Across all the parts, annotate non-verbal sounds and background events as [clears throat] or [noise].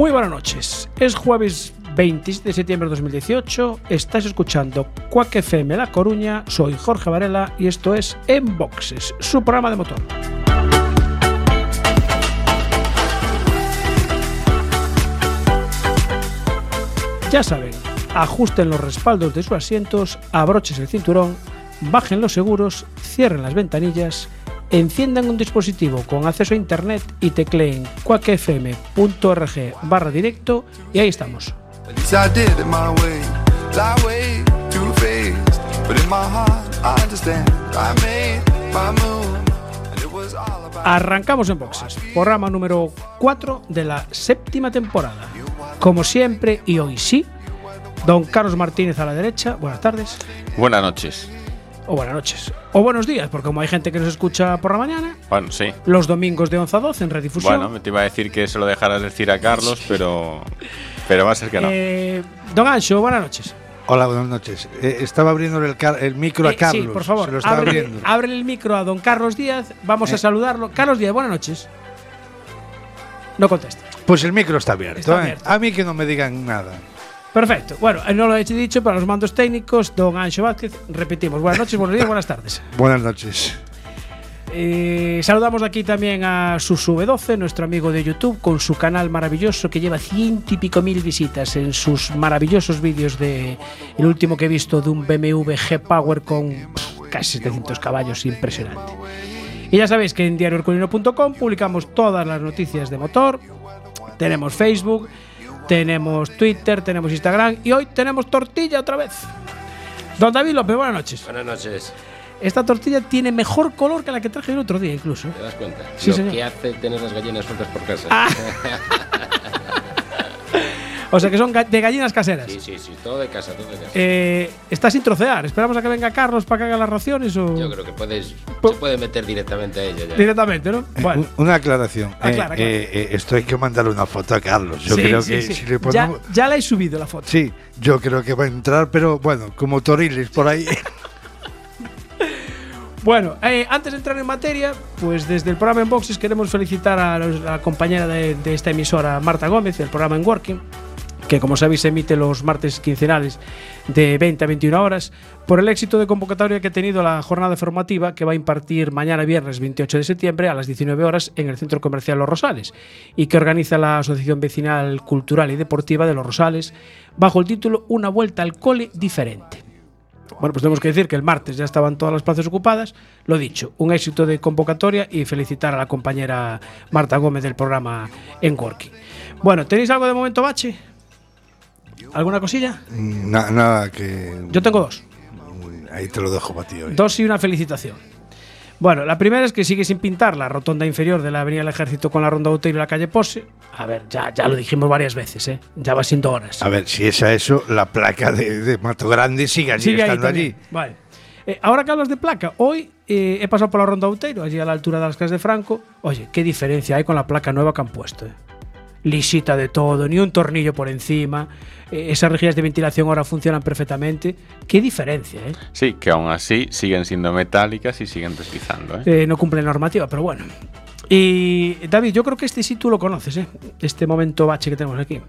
Muy buenas noches. Es jueves 27 de septiembre de 2018. Estás escuchando Quack FM La Coruña. Soy Jorge Varela y esto es En Boxes, su programa de motor. Ya saben, ajusten los respaldos de sus asientos, abrochen el cinturón, bajen los seguros, cierren las ventanillas, enciendan un dispositivo con acceso a internet y tecleen quackfm.org barra directo y ahí estamos. Arrancamos en boxes, programa número 4 de la séptima temporada. Como siempre, y hoy sí, don Carlos Martínez a la derecha. Buenas tardes. Buenas noches. O buenas noches. O buenos días, porque como hay gente que nos escucha por la mañana, Bueno, sí. los domingos de 11 a 12 en redifusión. Bueno, me te iba a decir que se lo dejaras decir a Carlos, pero pero va a ser que no. Eh, don Ancho, buenas noches. Hola, buenas noches. Eh, estaba abriendo el, micro a Eh, Carlos. Sí, por favor, Se lo estaba ábrele, abriendo. ábrele el micro a don Carlos Díaz. Vamos a Eh. saludarlo. Carlos Díaz, buenas noches. No contesta. Pues el micro está abierto. Está ¿eh? abierto. A mí que no me digan nada. Perfecto. Bueno, eh, no lo he dicho para los mandos técnicos, don Ancho Vázquez. Repetimos. Buenas noches, buenos días, buenas tardes. [laughs] Buenas noches. Eh, saludamos aquí también a Susube12, nuestro amigo de YouTube, con su canal maravilloso que lleva ciento y pico mil visitas en sus maravillosos vídeos de el último que he visto de un BMW G-Power con pff, casi 700 caballos, impresionante. Y ya sabéis que en diarioherculino.com publicamos todas las noticias de motor, tenemos Facebook, tenemos Twitter, tenemos Instagram y hoy tenemos tortilla otra vez. Don David López, buenas noches. Buenas noches. Esta tortilla tiene mejor color que la que traje el otro día, incluso. ¿Te das cuenta? Sí, Lo señor. que hace tener las gallinas sueltas por casa. Ah. [laughs] O sea que son de gallinas caseras. Sí, sí, sí, todo de casa, todo de casa. Eh, está sin trocear. Esperamos a que venga Carlos para que haga las raciones o Yo creo que puedes, Po- se puede meter directamente a ella ya. directamente, ¿no? Eh, Bueno, un- Una aclaración. Aclara, Eh, aclara. eh, eh, esto hay que mandarle una foto a Carlos. Yo sí, creo sí, que sí. si le ya, ponemos. ya la he subido la foto. Sí, yo creo que va a entrar, pero bueno, como Toriles por ahí. [laughs] Bueno, eh, antes de entrar en materia, pues desde el programa En Boxes queremos felicitar a, los- a la compañera de, de esta emisora, Marta Gómez, del programa En Working, que como sabéis se emite los martes quincenales de 20 a 21 horas, por el éxito de convocatoria que ha tenido la jornada formativa que va a impartir mañana viernes 28 de septiembre a las 19 horas en el Centro Comercial Los Rosales y que organiza la Asociación Vecinal Cultural y Deportiva de Los Rosales bajo el título Una vuelta al cole diferente. Bueno, pues tenemos que decir que el martes ya estaban todas las plazas ocupadas. Lo dicho, un éxito de convocatoria y felicitar a la compañera Marta Gómez del programa En Working. Bueno, ¿tenéis algo de momento, Bache? ¿Alguna cosilla? Na- nada, que. Yo tengo dos. Ahí te lo dejo para ti hoy. Dos y una felicitación. Bueno, la primera es que sigue sin pintar la rotonda inferior de la Avenida del Ejército con la Ronda Outeiro y la calle Pose. A ver, ya, ya lo dijimos varias veces, ¿eh? Ya va siendo horas. A ver, si es a eso, la placa de, de Mato Grande sigue allí, Sigue estando allí. Vale. Eh, ahora que hablas de placa, hoy eh, he pasado por la Ronda Outeiro, allí a la altura de las casas de Franco. Oye, qué diferencia hay con la placa nueva que han puesto. eh. Lisita de todo, ni un tornillo por encima. eh, esas rejillas de ventilación ahora funcionan perfectamente. Qué diferencia, ¿eh? Sí, que aún así siguen siendo metálicas y siguen deslizando, ¿eh? Eh, no cumple normativa, pero bueno. Y David, yo creo que este sí tú lo conoces, ¿eh? Este momento bache que tenemos aquí.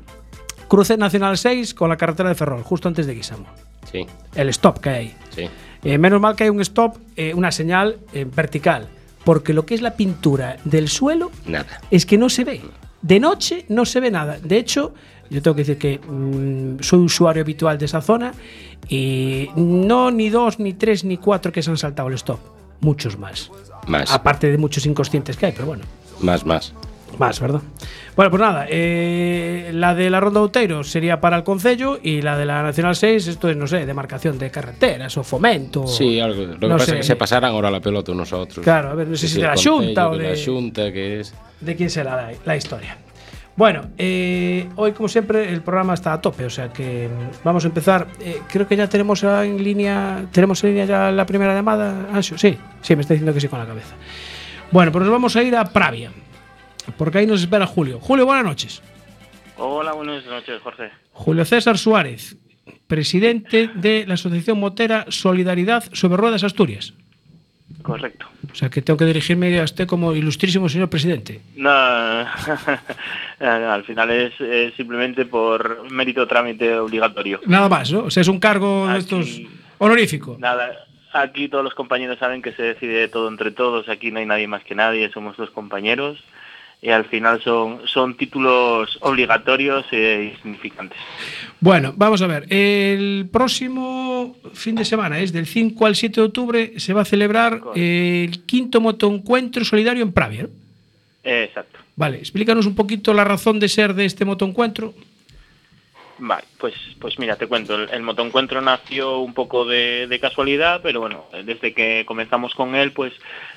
Cruce Nacional 6 con la carretera de Ferrol, justo antes de Guisamo. Sí, El stop que hay. sí. Eh, menos mal que hay un stop, eh, una señal eh, vertical, porque lo que es la pintura del suelo Nada. es que no se ve. De noche no se ve nada. De hecho, yo tengo que decir que mm, soy usuario habitual de esa zona y no ni dos, ni tres, ni cuatro que se han saltado el stop. Muchos más. Más, Aparte de muchos inconscientes que hay, pero bueno. más, más. Más, ¿verdad? Bueno, pues nada, eh, la de la Ronda de Outeiro sería para el Concello y la de la Nacional 6, esto es, no sé, demarcación de carreteras o fomento. Sí, algo. Lo que no pasa sé. es que se pasaran ahora la pelota unos a otros. Claro, a ver, no sé si Que de la Xunta o que de, La Xunta, que es. De quién será la, la historia. Bueno, eh, hoy como siempre el programa está a tope, o sea que mm, vamos a empezar. Eh, creo que ya tenemos en línea, tenemos en línea ya la primera llamada. Anxo, sí, sí, me está diciendo que sí con la cabeza. Bueno, pues nos vamos a ir a Pravia, porque ahí nos espera Julio. Julio, buenas noches. Hola, buenas noches, Jorge. Julio César Suárez, presidente de la Asociación Motera Solidaridad sobre Ruedas Asturias. Correcto. O sea que tengo que dirigirme a usted como ilustrísimo señor presidente. No, [laughs] al final es, es simplemente por mérito trámite obligatorio. Nada más, ¿no? O sea, es un cargo de estos honorífico. Nada, aquí todos los compañeros saben que se decide todo entre todos, aquí no hay nadie más que nadie, somos dos compañeros y al final son, son títulos obligatorios e insignificantes. Bueno, vamos a ver. El próximo fin de semana, es del 5 al 7 de octubre, se va a celebrar el quinto motoencuentro solidario en Pravia. ¿no? Exacto. Vale, explícanos un poquito la razón de ser de este motoencuentro. Vale, pues, pues mira, te cuento, el, el motoencuentro nació un poco de, de casualidad, pero bueno, desde que comenzamos con él, pues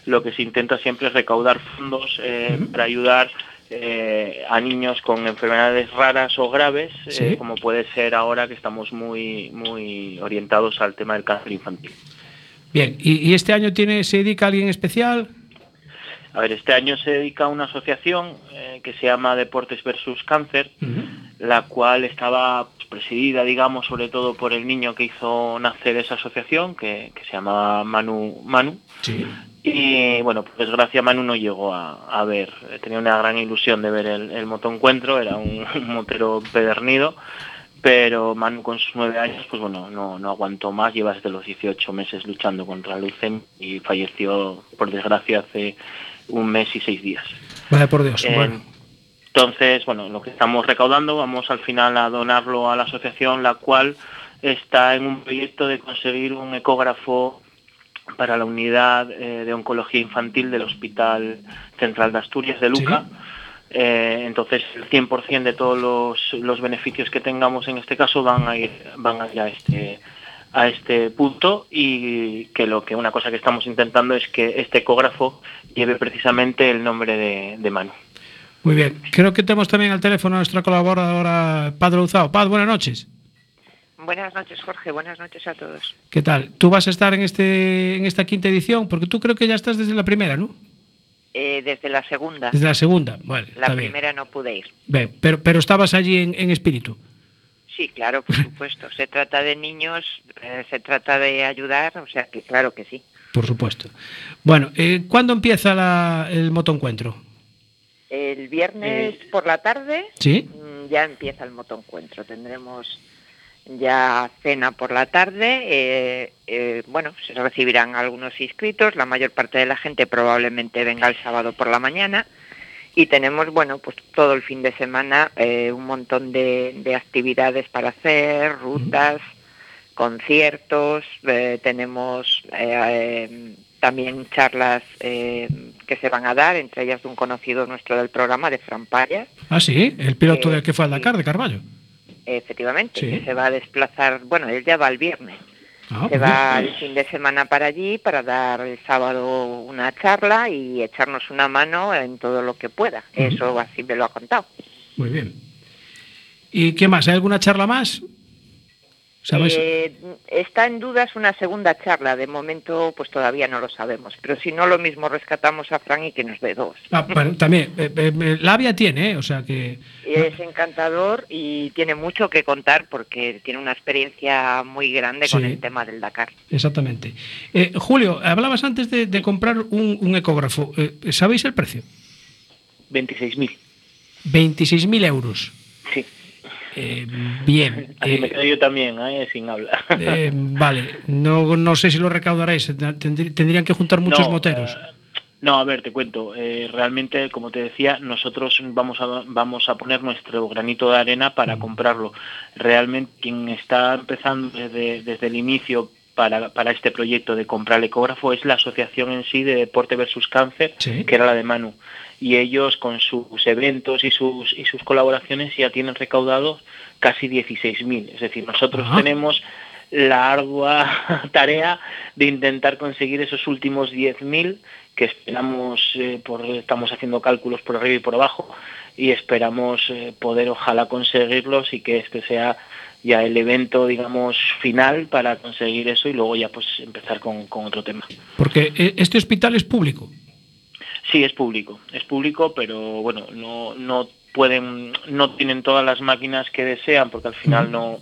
lo que se intenta siempre es recaudar fondos eh, para ayudar eh, a niños con enfermedades raras o graves, eh, como puede ser ahora que estamos muy, muy orientados al tema del cáncer infantil. Bien, ¿y, y este año tiene, se dedica a alguien especial? A ver, este año se dedica a una asociación que se llama Deportes versus Cáncer, la cual estaba presidida, digamos, sobre todo por el niño que hizo nacer esa asociación, que, que se llamaba Manu Manu. Sí. Y bueno, por desgracia Manu no llegó a, a ver, tenía una gran ilusión de ver el, el motoencuentro, era un, [laughs] un motero pedernido, pero Manu con sus nueve años, pues bueno, no, no aguantó más, lleva desde los 18 meses luchando contra la leucemia y falleció, por desgracia, hace un mes y seis días. Vale, por Dios. Eh, bueno. Entonces, bueno, lo que estamos recaudando vamos al final a donarlo a la asociación, la cual está en un proyecto de conseguir un ecógrafo para la unidad eh, de oncología infantil del Hospital Central de Asturias de Luca. Eh, entonces, el 100% de todos los, los beneficios que tengamos en este caso van a ir, van a, ir a este a este punto y que lo que una cosa que estamos intentando es que este ecógrafo lleve precisamente el nombre de, de Manu. Muy bien. Creo que tenemos también al teléfono a nuestra colaboradora Paz Luzao. Paz, buenas noches. Buenas noches, Jorge. Buenas noches a todos. ¿Qué tal? Tú vas a estar en este en esta quinta edición porque tú creo que ya estás desde la primera, ¿no? Eh, desde la segunda. Desde la segunda. Vale, La está bien. primera no pude ir. Bien, pero, pero estabas allí en, en espíritu. Sí, claro, por [laughs] supuesto. se trata de niños, eh, se trata de ayudar, o sea que claro que sí. Por supuesto. Bueno, eh, ¿cuándo empieza la- el motoencuentro? El viernes por la tarde ¿Sí? mm, ya empieza el motoencuentro. Tendremos ya cena por la tarde. eh, eh, bueno, se recibirán algunos inscritos. La mayor parte de la gente probablemente venga el sábado por la mañana. Y tenemos, bueno, pues todo el fin de semana eh, un montón de, de actividades para hacer, rutas, conciertos, eh, tenemos eh, eh, también charlas eh, que se van a dar, entre ellas de un conocido nuestro del programa, de Fran Payas, Ah, sí, el piloto Eh, del que fue al. Dakar de Carballo. efectivamente, Sí. que se va a desplazar, bueno, él ya va el viernes, Ah, se va bien. el fin de semana para allí para dar el sábado una charla y echarnos una mano en todo lo que pueda. Eso así me lo ha contado. Muy bien. ¿Y qué más? ¿Hay alguna charla más? ¿Sabes? Eh, está en dudas una segunda charla. De momento, pues todavía no lo sabemos. Pero si no, lo mismo rescatamos a Fran y que nos dé dos. Ah, bueno, también, eh, eh, eh, Labia tiene, o sea que... Es encantador y tiene mucho que contar porque tiene una experiencia muy grande con el tema del Dakar. Exactamente. Eh, Julio, hablabas antes de, de comprar un, un ecógrafo. Eh, ¿Sabéis el precio? 26.000. 26.000 euros. Sí. Eh, bien. [laughs] Así me eh, quedo yo también, ¿eh? sin hablar. eh, vale, no, no sé si lo recaudaréis. Tendrí- Tendrían que juntar muchos No, moteros. no, a ver, te cuento. realmente, como te decía, nosotros vamos a, vamos a poner nuestro granito de arena Mm. para comprarlo. Realmente, quien está empezando desde, desde el inicio para, para este proyecto de comprar el ecógrafo es la asociación en sí de Deporte versus Cáncer, Sí. que era la de Manu. Y ellos con sus eventos y sus, y sus colaboraciones ya tienen recaudado casi 16.000. Es decir, nosotros Ajá. tenemos la ardua [laughs] tarea de intentar conseguir esos últimos 10.000 que esperamos, eh, por, estamos haciendo cálculos por arriba y por abajo y esperamos eh, poder ojalá conseguirlos y que este sea ya el evento, digamos, final para conseguir eso y luego ya pues empezar con, con otro tema. Porque eh, este hospital es público. Sí, es público, es público, pero bueno, no, no pueden, no tienen todas las máquinas que desean porque al final no,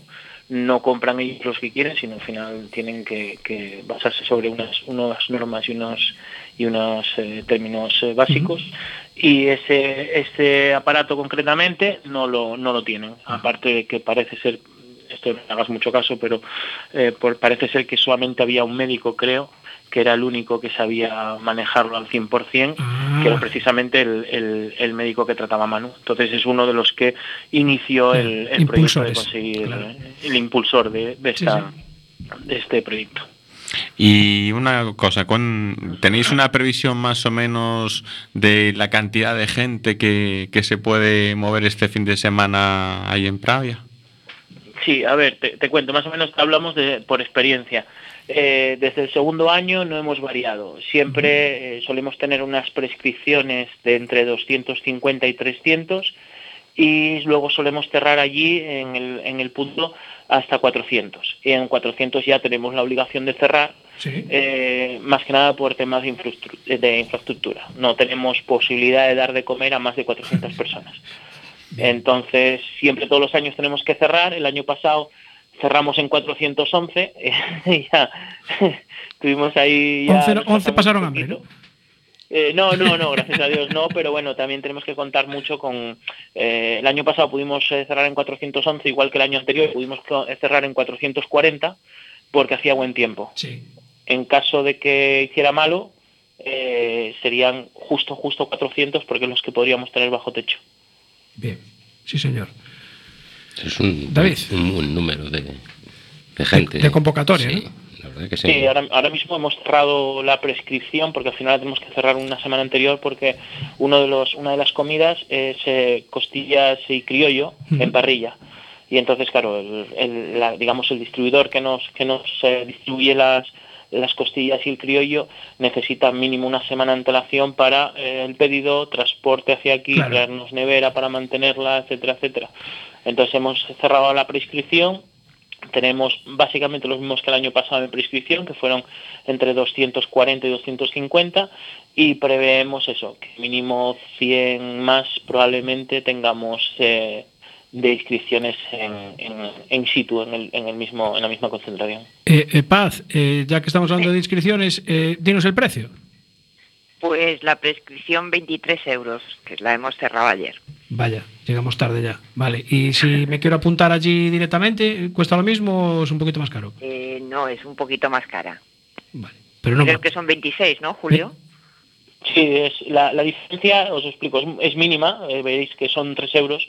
no compran ellos los que quieren, sino al final tienen que, que basarse sobre unas, unas normas y unos y unos eh, términos eh, básicos. Y ese este aparato concretamente no lo no lo tienen. Aparte de que parece ser esto no hagas mucho caso pero eh, por- parece ser que solamente había un médico creo que era el único que sabía manejarlo al 100%, Ah. que era precisamente el, el- el médico que trataba a Manu. Entonces es uno de los que inició el, el proyecto de conseguir claro. eh, el impulsor de, de Sí, esta, de este proyecto. Y una cosa, ¿cuán- ¿tenéis una previsión más o menos de la cantidad de gente que, que se puede mover este fin de semana ahí en Pravia? Sí, a ver, te, te cuento, más o menos hablamos de, por experiencia. Eh, desde el segundo año no hemos variado. Siempre eh, solemos tener unas prescripciones de entre 250 y 300 y luego solemos cerrar allí en el, en el punto hasta 400. Y en 400 ya tenemos la obligación de cerrar, Sí. eh, más que nada por temas de, infraestru- de infraestructura. No tenemos posibilidad de dar de comer a más de 400 [laughs] personas. Entonces, siempre todos los años tenemos que cerrar. El año pasado cerramos en 411 [laughs] y ya [laughs] tuvimos ahí... Ya 11 nos 11 pasamos pasaron hambre. ¿no? Eh, no, no, no, gracias a Dios no, pero bueno, también tenemos que contar mucho con... eh, el año pasado pudimos eh, cerrar en 411, igual que el año anterior, pudimos eh, cerrar en 440 porque hacía buen tiempo. Sí. En caso de que hiciera malo, eh, serían justo, justo 400 porque los que podríamos tener bajo techo. Bien. Sí, señor. Es un, David. un buen número de, de gente. de convocatoria, Sí, ¿no? la verdad que sí. Sí, ahora, ahora mismo hemos cerrado la prescripción porque al final la tenemos que cerrar una semana anterior porque uno de los, una de las comidas es eh, costillas y criollo en parrilla. Y entonces, claro, el, el- la- digamos el distribuidor que nos, que nos eh, distribuye las, las costillas y el criollo necesita mínimo una semana de antelación para eh, el pedido, transporte hacia aquí, Claro. traernos nevera para mantenerla, etcétera, etcétera. Entonces hemos cerrado la prescripción tenemos básicamente los mismos que el año pasado en prescripción, que fueron entre 240 y 250, y preveemos eso, que mínimo 100 más probablemente tengamos eh, de inscripciones en, en, en situ, en, el, en, el mismo, en la misma concentración. Eh, eh, Paz, ya que estamos hablando de inscripciones, dinos el precio. Pues la prescripción 23 euros, que la hemos cerrado ayer. Vaya, llegamos tarde ya. Vale, y si me quiero apuntar allí directamente, ¿cuesta lo mismo o es un poquito más caro? Eh, no, es un poquito más cara. Vale, pero no Creo que son 26, ¿no, Julio? Sí, es, la, la diferencia, os explico, es, es mínima, eh, veréis que son 3 euros,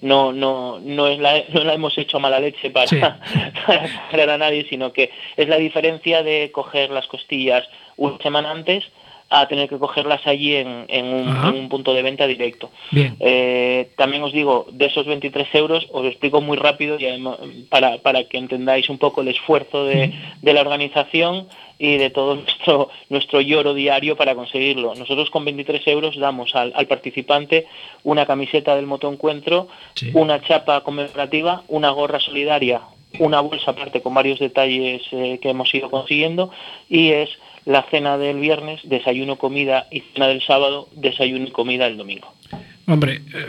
no, no, no, es la, no la hemos hecho mala leche para, Sí. [laughs] para a nadie, sino que es la diferencia de coger las costillas una semana antes a tener que cogerlas allí en, en un, Ajá. en un punto de venta directo. Bien. Eh, también os digo, de esos 23 euros, os lo explico muy rápido y además, para, para que entendáis un poco el esfuerzo de, de la organización y de todo nuestro, nuestro lloro diario para conseguirlo. Nosotros con 23 euros damos al, al participante una camiseta del motoencuentro, Sí. una chapa conmemorativa, una gorra solidaria, una bolsa aparte con varios detalles eh, que hemos ido consiguiendo y es la cena del viernes, desayuno, comida y cena del sábado, desayuno y comida el domingo. Hombre, eh,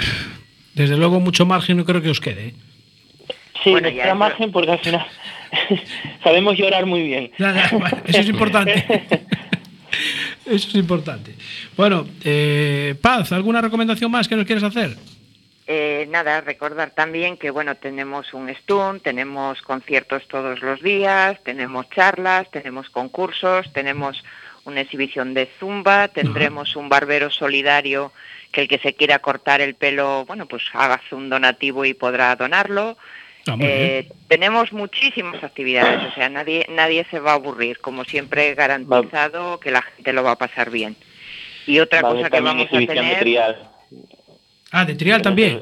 desde luego mucho margen no creo que os quede. ¿eh? Sí, Bueno, nos ya margen porque al final [laughs] sabemos llorar muy bien. [laughs] Ya, ya, vale, eso es importante. [laughs] Eso es importante. Bueno, eh, Paz, ¿alguna recomendación más que nos quieres hacer? Eh, nada, recordar también que bueno, tenemos un stun, tenemos conciertos todos los días, tenemos charlas, tenemos concursos, tenemos una exhibición de zumba, tendremos un barbero solidario que el que se quiera cortar el pelo, bueno, pues haga un donativo y podrá donarlo. Ah, Eh, tenemos muchísimas actividades, o sea, nadie nadie se va a aburrir, como siempre garantizado que la gente lo va a pasar bien. Y otra cosa que vamos a tener, trial. Ah, de trial también.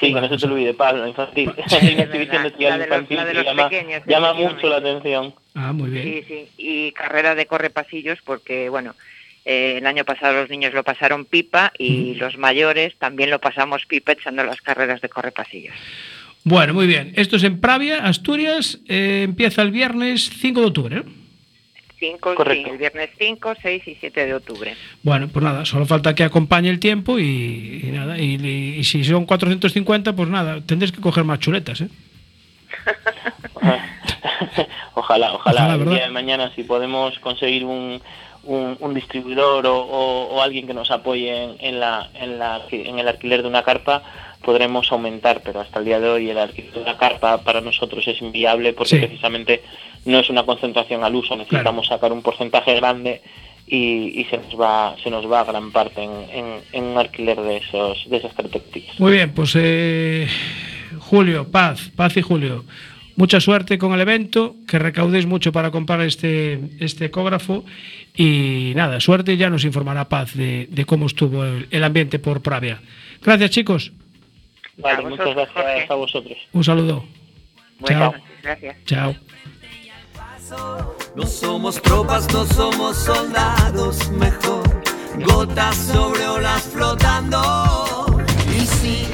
Sí, no se te olvide, Pablo, infantil. [laughs] Hay una exhibición de trial La de los- infantil la de que los llama, pequeños, llama mucho la atención. Ah, muy bien. sí, sí, y carrera de correpasillos, porque bueno, eh, el año pasado los niños lo pasaron pipa y los mayores también lo pasamos pipa echando las carreras de correpasillos. Bueno, muy bien. Esto es en Pravia, Asturias. eh, empieza el viernes 5 de octubre. ¿eh? El viernes 5, 6 y 7 de octubre. Bueno, pues nada, solo falta que acompañe el tiempo y, y nada. Y, y- y si son 450, pues nada, tendréis que coger más chuletas. ¿eh? [laughs] ojalá, ojalá, Ojalá, el día de mañana si podemos conseguir un, un, un distribuidor o, o- o alguien que nos apoye en, en la, en, la, en el alquiler de una carpa, podremos aumentar, pero hasta el día de hoy el alquiler de una carpa para nosotros es inviable porque Sí. precisamente no es una concentración al uso, necesitamos sacar un porcentaje grande y, y se nos va se nos va gran parte en, en- en un alquiler de esos de esas características. Muy bien, pues eh, Julio, Paz, Paz y Julio. Mucha suerte con el evento, que recaudéis mucho para comprar este, este ecógrafo y nada, suerte, ya nos informará Paz de, de cómo estuvo el, el ambiente por Pravia. Gracias chicos, Vale, A muchas vosotros, gracias Jorge. a vosotros. un saludo. Buenas Chao. noches, gracias. Chao. No somos tropas, no somos soldados, mejor gotas sobre olas flotando. Y sí,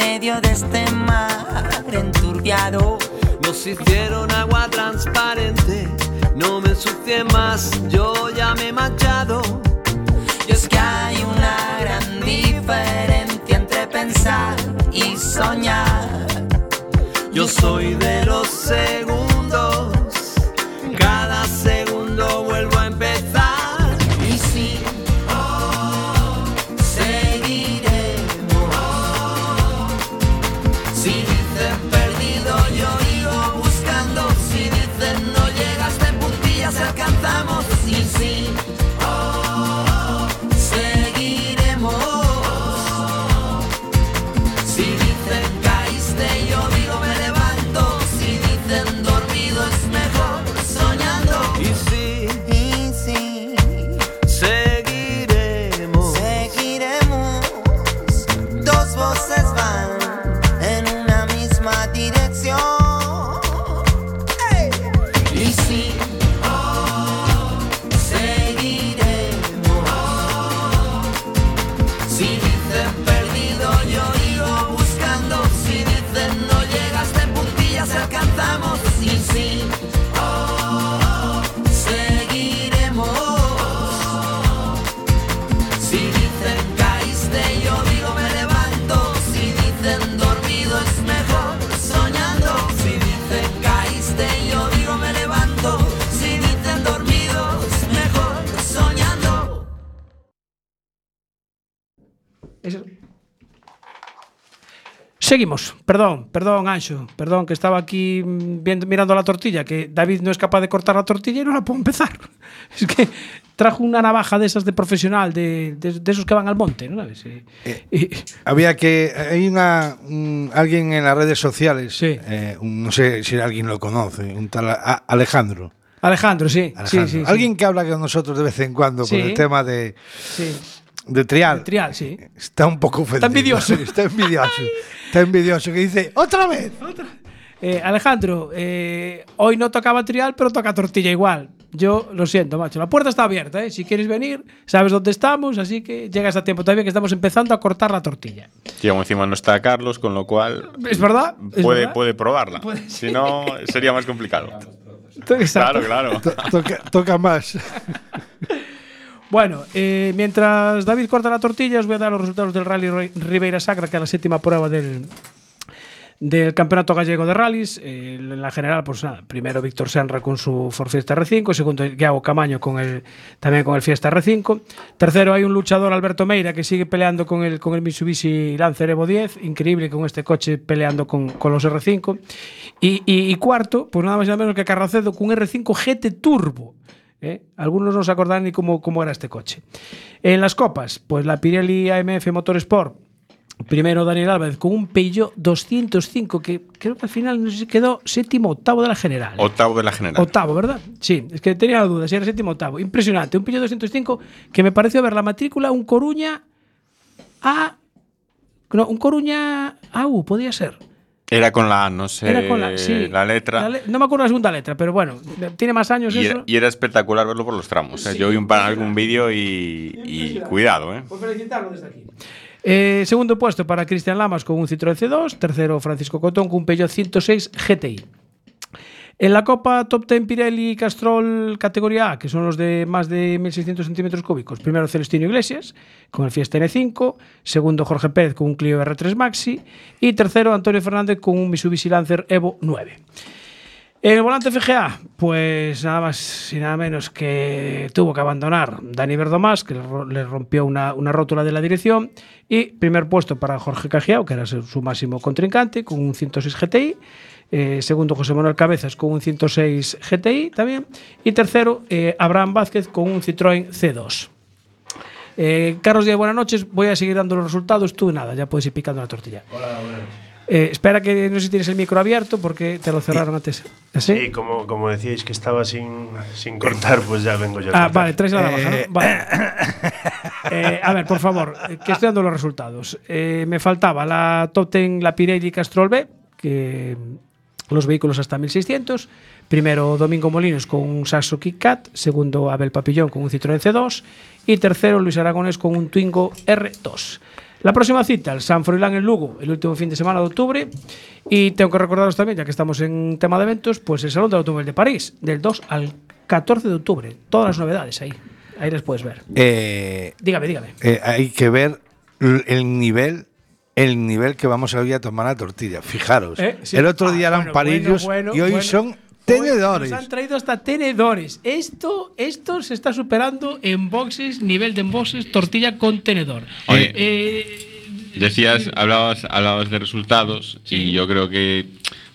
medio de este mar enturbiado. Nos hicieron agua transparente, no me ensucie más, yo ya me he manchado. Y es que hay una gran diferencia entre pensar y soñar. Yo soy de los segundos, Seguimos. Perdón, perdón, Ancho. Perdón, que estaba aquí viendo, mirando la tortilla, que David no es capaz de cortar la tortilla y no la puedo empezar. [laughs] Es que trajo una navaja de esas de profesional, de, de- de esos que van al monte, ¿no sabes? Y- y- Había que. Hay una, un- alguien en las redes sociales, Sí. eh, un- no sé si alguien lo conoce, un tal A- Alejandro. Alejandro, sí. Alejandro. Sí, sí. Alguien que habla con nosotros de vez en cuando por el tema de, Sí. De trial. De trial, sí. Está un poco ofendido. envidioso. Está envidioso. [laughs] está envidioso. Que dice, ¡otra vez! Eh, Alejandro, eh, hoy no tocaba trial, pero toca tortilla igual. Yo lo siento, macho. La puerta está abierta, ¿eh? Si quieres venir, sabes dónde estamos, así que llegas a tiempo todavía que estamos empezando a cortar la tortilla. Y aún encima no está Carlos, con lo cual ¿Es verdad? ¿Es puede, verdad? puede probarla. Puede- Si no, sería más complicado. Exacto. Claro, claro. To- toca, toca más. [laughs] Bueno, eh, mientras David corta la tortilla, os voy a dar los resultados del Rally Ri- Ribeira Sacra, que es la séptima prueba del, del Campeonato Gallego de Rallys. eh, en la general, pues nada, primero Víctor Senra con su Ford Fiesta R5, segundo Iago Camaño con el, también con el Fiesta R5. Tercero hay un luchador, Alberto Meira, que sigue peleando con el, con el Mitsubishi Lancer Evo 10, increíble con este coche peleando con, con los R5. Y, y- y cuarto, pues nada más y nada menos que Carracedo con un R5 GT Turbo. ¿Eh? Algunos no se acordan ni cómo, cómo era este coche. En las copas, pues la Pirelli AMF Motorsport Primero Daniel Álvarez con un Peugeot 205 que creo que al final no sé si quedó séptimo octavo de la general. Octavo de la general. Octavo, ¿verdad? Sí, es que tenía la duda si era séptimo octavo. Impresionante, un Peugeot 205 que me pareció ver la matrícula un Coruña A no, un Coruña AU podía ser. Era con la, no sé, Era con la, sí. la letra. La le- no me acuerdo la segunda letra, pero bueno, tiene más años y, eso. era, y era espectacular verlo por los tramos. ¿eh? Yo vi un, algún vídeo y, y cuidado, ¿eh? Pues felicitarlo desde aquí. Eh, segundo puesto para Cristian Lamas con un Citroën C2. Tercero Francisco Cotón con un Peugeot 106 GTI. En la Copa Top 10 Pirelli Castrol categoría A, que son los de más de 1.600 centímetros cúbicos. Primero Celestino Iglesias con el Fiesta N5. Segundo Jorge Pérez con un Clio R3 Maxi. Y tercero Antonio Fernández con un Mitsubishi Lancer Evo 9. En el volante FGA, pues nada más y nada menos que tuvo que abandonar Dani Verdomás, que le ro- le rompió una, una rótula de la dirección. Y primer puesto para Jorge Cajiao, que era su máximo contrincante, con un 106 GTI. Eh, segundo, José Manuel Cabezas con un 106 GTI también. Y tercero, eh, Abraham Vázquez con un Citroën C2. Eh, Carlos Díaz, buenas noches. Voy a seguir dando los resultados. Tú nada, ya puedes ir picando la tortilla. Eh, espera que no sé si tienes el micro abierto porque te lo cerraron antes. ¿Sí? Sí, como, como decíais que estaba sin, sin cortar, pues ya vengo yo. Ah, vale, traes la navaja, Eh, ¿no? Vale. Eh, a ver, por favor, que estoy dando los resultados. Me faltaba la Top Ten, la Pirelli Castrol B, que los vehículos hasta 1600. Primero Domingo Molinos con un Saxo Kit Kat, segundo Abel Papillón con un Citroën C2 y tercero Luis Aragonés con un Twingo R2. La próxima cita, el San Froilán en Lugo, el último fin de semana de octubre. Y tengo que recordaros también, ya que estamos en tema de eventos, pues el Salón del Automóvil de París, del 2 al 14 de octubre. Todas las novedades ahí. Ahí les puedes ver. Eh, Dígame, dígame. eh, hay que ver el nivel el nivel que vamos hoy a tomar la tortilla. Fijaros. Eh, sí. El otro día Ah, eran bueno, parillos bueno, y hoy bueno. son tenedores. Nos han traído hasta tenedores. Esto, esto se está superando en boxes, nivel de boxes, tortilla con tenedor. Oye. Eh, Decías, hablabas, hablabas de resultados y yo creo que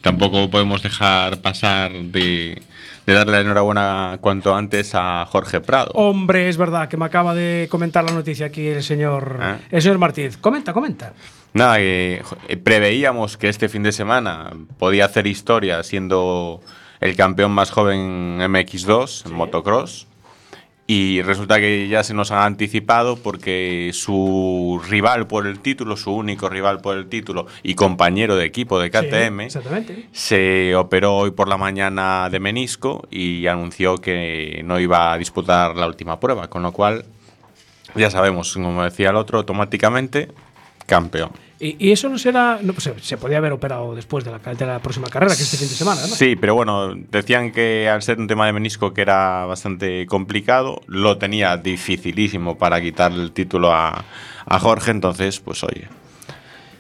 tampoco podemos dejar pasar de, de darle la enhorabuena cuanto antes a Jorge Prado. hombre, es verdad que me acaba de comentar la noticia aquí el señor, Ah. el señor Martínez. Comenta, comenta. Nada, que eh, preveíamos que este fin de semana podía hacer historia siendo el campeón más joven en MX2, en motocross. Y resulta que ya se nos ha anticipado porque su rival por el título, su único rival por el título y compañero de equipo de KTM, Sí, se operó hoy por la mañana de menisco y anunció que no iba a disputar la última prueba, con lo cual ya sabemos, como decía el otro, automáticamente campeón. Y, y eso no será. No, pues se, se podía haber operado después de la, de la próxima carrera, que es este fin de semana, ¿no? Sí, pero bueno, decían que al ser un tema de menisco que era bastante complicado, lo tenía dificilísimo para quitarle el título a, a Jorge, entonces, pues oye,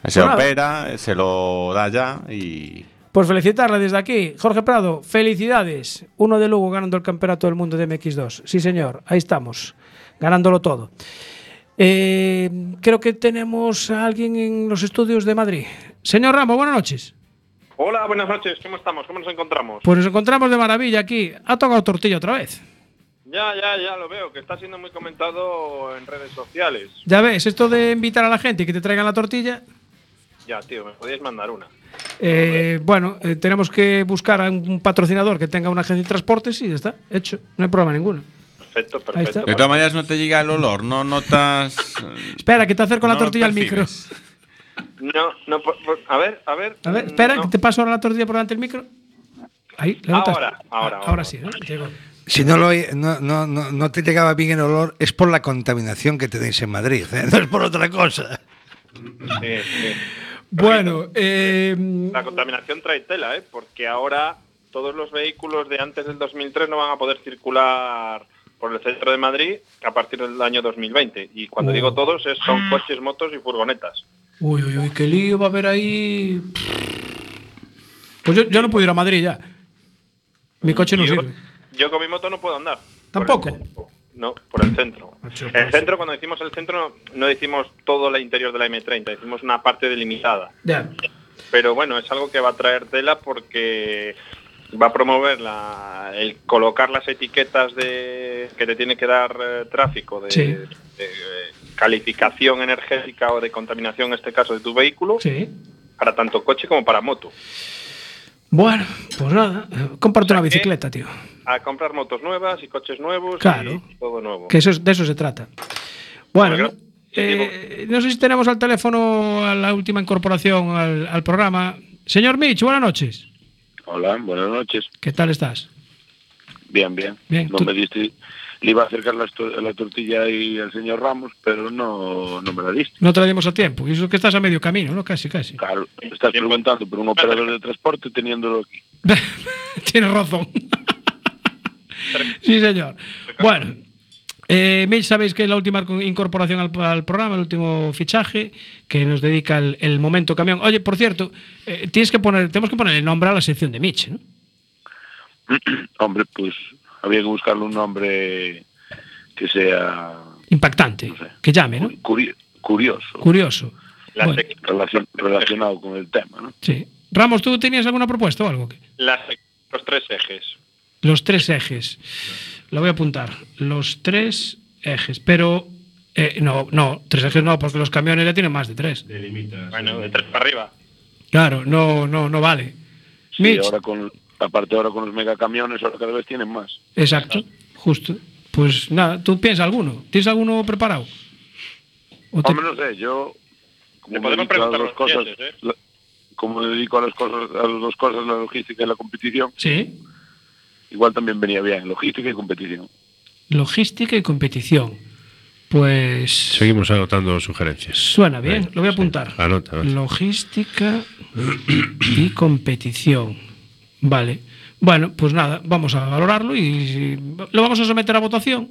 se opera, se lo da ya y Pues felicitarle desde aquí. Jorge Prado, felicidades. Uno de Lugo ganando el campeonato del mundo de MX2. Sí, señor, ahí estamos, ganándolo todo. Eh, creo que tenemos a alguien en los estudios de Madrid. Señor Ramos, buenas noches. Hola, buenas noches. ¿Cómo estamos? ¿Cómo nos encontramos? Pues nos encontramos de maravilla aquí. Ha tocado tortilla otra vez. Ya, ya, ya lo veo, que está siendo muy comentado en redes sociales. Ya ves, esto de invitar a la gente y que te traigan la tortilla. Ya, tío, me podíais mandar una. eh, bueno, eh, tenemos que buscar a un patrocinador que tenga una agencia de transportes y ya está, hecho. No hay problema ninguno. Perfecto, perfecto. de todas maneras no te llega el olor, no notas... [laughs] Espera, que te acerco la No tortilla al micro. No, no, por- por- a ver, a ver. A ver, espera, No. que te paso ahora la tortilla por delante del micro. Ahí, ¿le notas? Ahora, ahora, Ah, ahora. sí, ¿no? Llegó. Si no, lo, no, no, no, no te llegaba bien el olor, es por la contaminación que tenéis en Madrid, ¿eh? [laughs] no es por otra cosa. Sí, sí. Bueno, eh, La contaminación trae tela, ¿eh? Porque ahora todos los vehículos de antes del 2003 no van a poder circular por el centro de Madrid a partir del año 2020. Y cuando Oh. digo todos, es, son coches, motos y furgonetas. uy, uy, uy, qué lío va a haber ahí. Pues yo, yo no puedo ir a Madrid ya. Mi coche no Yo, sirve. yo con mi moto no puedo andar. ¿Tampoco? No, por el centro. Macho, El pues- centro, cuando decimos el centro, no, no decimos todo el interior de la M30, decimos una parte delimitada. Ya. Pero bueno, es algo que va a traer tela porque va a promover la, el colocar las etiquetas de que te tiene que dar eh, tráfico de, Sí. de, eh, calificación energética o de contaminación, en este caso, de tu vehículo, Sí. para tanto coche como para moto. Bueno, pues nada. eh, Comparte una bicicleta, tío. A comprar motos nuevas y coches nuevos Claro. y todo nuevo. Que eso, es- de eso se trata. Bueno, Bueno, no, eh, no sé si tenemos al teléfono a la última incorporación al, al programa. Señor Mitch, buenas noches. Hola, buenas noches. ¿Qué tal estás? Bien, bien. Bien, no tú- me diste, le iba a acercar la, to- la tortilla ahí al señor Ramos, pero no, no me la diste. No te la dimos a tiempo. Y eso que estás a medio camino, ¿no? Casi, casi. Claro, estás preguntando por un operador de transporte teniéndolo aquí. [laughs] Tienes razón. sí, señor. Bueno, eh, Mitch, sabéis que es la última co- incorporación al, al programa, el último fichaje que nos dedica el, el momento camión. Oye, por cierto, eh, tienes que poner, tenemos que poner el nombre a la sección de Mitch, ¿no? [clears throat] Hombre, pues había que buscarle un nombre que sea Impactante. Que llame, ¿no? curi- curioso, Curioso. La Bueno, sec- relacion- relacionado con el tema, ¿no? sí. Ramos, ¿tú tenías alguna propuesta o algo? las los tres ejes. Los tres ejes. Lo voy a apuntar. Los tres ejes. Pero. Eh, no, no, tres ejes no, porque los camiones ya tienen más de tres. Bueno, de tres para arriba. Claro, no, no, no vale. Sí, Mitch, ahora con, aparte ahora con los megacamiones, ahora cada vez tienen más. exacto, justo. Pues nada, tú piensas alguno. ¿Tienes alguno preparado? ¿O te- Hombre, no sé, yo como Le me podemos dedico a las preguntar a dos los cosas, clientes, ¿eh? la- como me dedico a las cosas, a las dos cosas, la logística y la competición, Sí. igual también venía bien, logística y competición. Logística y competición. Pues. Seguimos anotando sugerencias. Suena bien, lo voy a apuntar. Anota, anota. Logística y competición. Vale. Bueno, pues nada, vamos a valorarlo y lo vamos a someter a votación.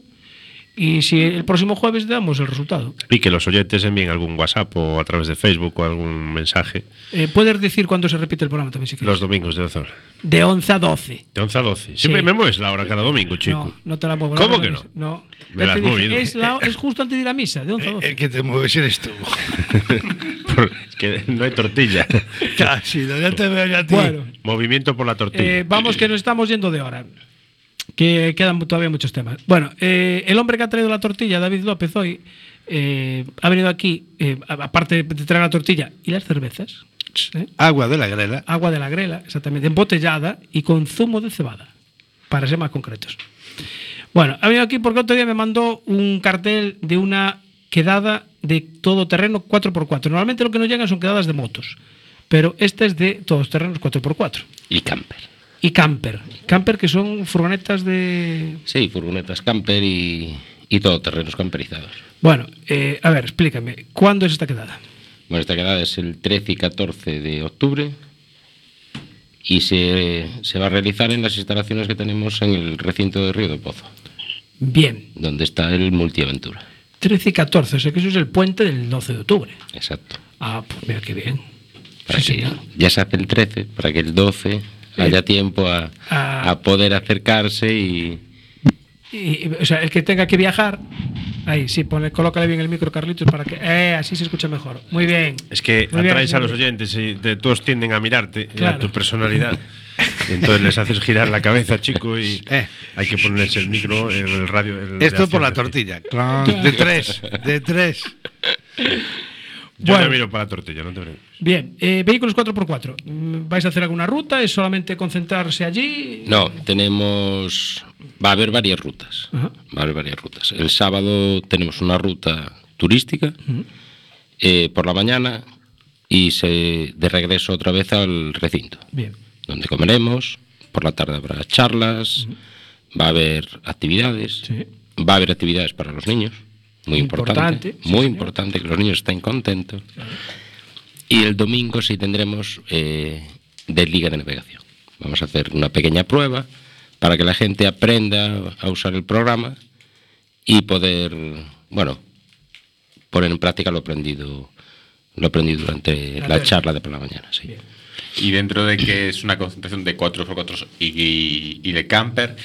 Y si el próximo jueves damos el resultado. Y que los oyentes envíen algún WhatsApp o a través de Facebook o algún mensaje Eh, ¿Puedes decir cuándo se repite el programa también si quieres? los domingos de 11 horas. De 11 a 12. De 11 a 12. Siempre Sí. me mueves la hora cada domingo, chico. No, no te la muevo. ¿Cómo la que misa. No. Me la has dije, movido. es, la- es justo antes de ir a misa, de 11 a 12. El que te mueves eres tú. [laughs] Es que no hay tortilla. [laughs] Casi, no, ya te veo ya a ti. Bueno, Movimiento por la tortilla. Eh, vamos que nos estamos yendo de hora. Que quedan todavía muchos temas. Bueno, eh, el hombre que ha traído la tortilla, David López, hoy, eh, ha venido aquí, eh, aparte de traer la tortilla y las cervezas, ¿eh? Agua de la grela. agua de la grela, exactamente, embotellada y con zumo de cebada, para ser más concretos. Bueno, ha venido aquí porque otro día me mandó un cartel de una quedada de todoterreno 4x4. Normalmente lo que nos llegan son quedadas de motos, pero este es de todos terrenos 4x4. Y camper. Y camper. Camper que son furgonetas de... Sí, furgonetas camper y, y todoterrenos camperizados. Bueno, eh, a ver, explícame, ¿cuándo es esta quedada? Bueno, esta quedada es el 13 y 14 de octubre y se, se va a realizar en las instalaciones que tenemos en el recinto de Río de Pozo, Bien, donde está el Multiaventura. 13 y 14, o sea que eso es el puente del 12 de octubre. Exacto. Ah, pues mira qué bien. Para Sí, que ya se hace el 13, para que el 12 haya tiempo a, Ah. a poder acercarse y, Y, y, o sea, el que tenga que viajar, ahí, sí, pone, colócale bien el micro, Carlitos, para que... Eh, así se escucha mejor. Muy bien. Es que Muy bien, atraes a los oyentes y te- todos tienden a mirarte Claro. a tu personalidad. Entonces les haces girar la cabeza, chico, y Eh. hay que ponerse el micro, el radio. el Esto por la tortilla. De tres, de tres. Yo Bueno. me miro para la tortilla, no te preocupes. Bien, eh, vehículos 4x4. Mm, ¿Vais a hacer alguna ruta? ¿Es solamente concentrarse allí? No, tenemos. Va a haber varias rutas. Ajá. Va a haber varias rutas. El sábado tenemos una ruta turística eh, por la mañana y se, de regreso otra vez al recinto, Bien. donde comeremos. Por la tarde habrá charlas, va a haber actividades, Sí. va a haber actividades para los niños. Muy Importante, importante. sí, muy señor. importante que los niños estén contentos. Y el domingo sí tendremos eh, de liga de navegación. Vamos a hacer una pequeña prueba para que la gente aprenda a usar el programa y poder, bueno, poner en práctica lo aprendido, lo aprendido durante la charla de por la mañana. Sí. y dentro de que es una concentración de 4x4 y, y- y de camper,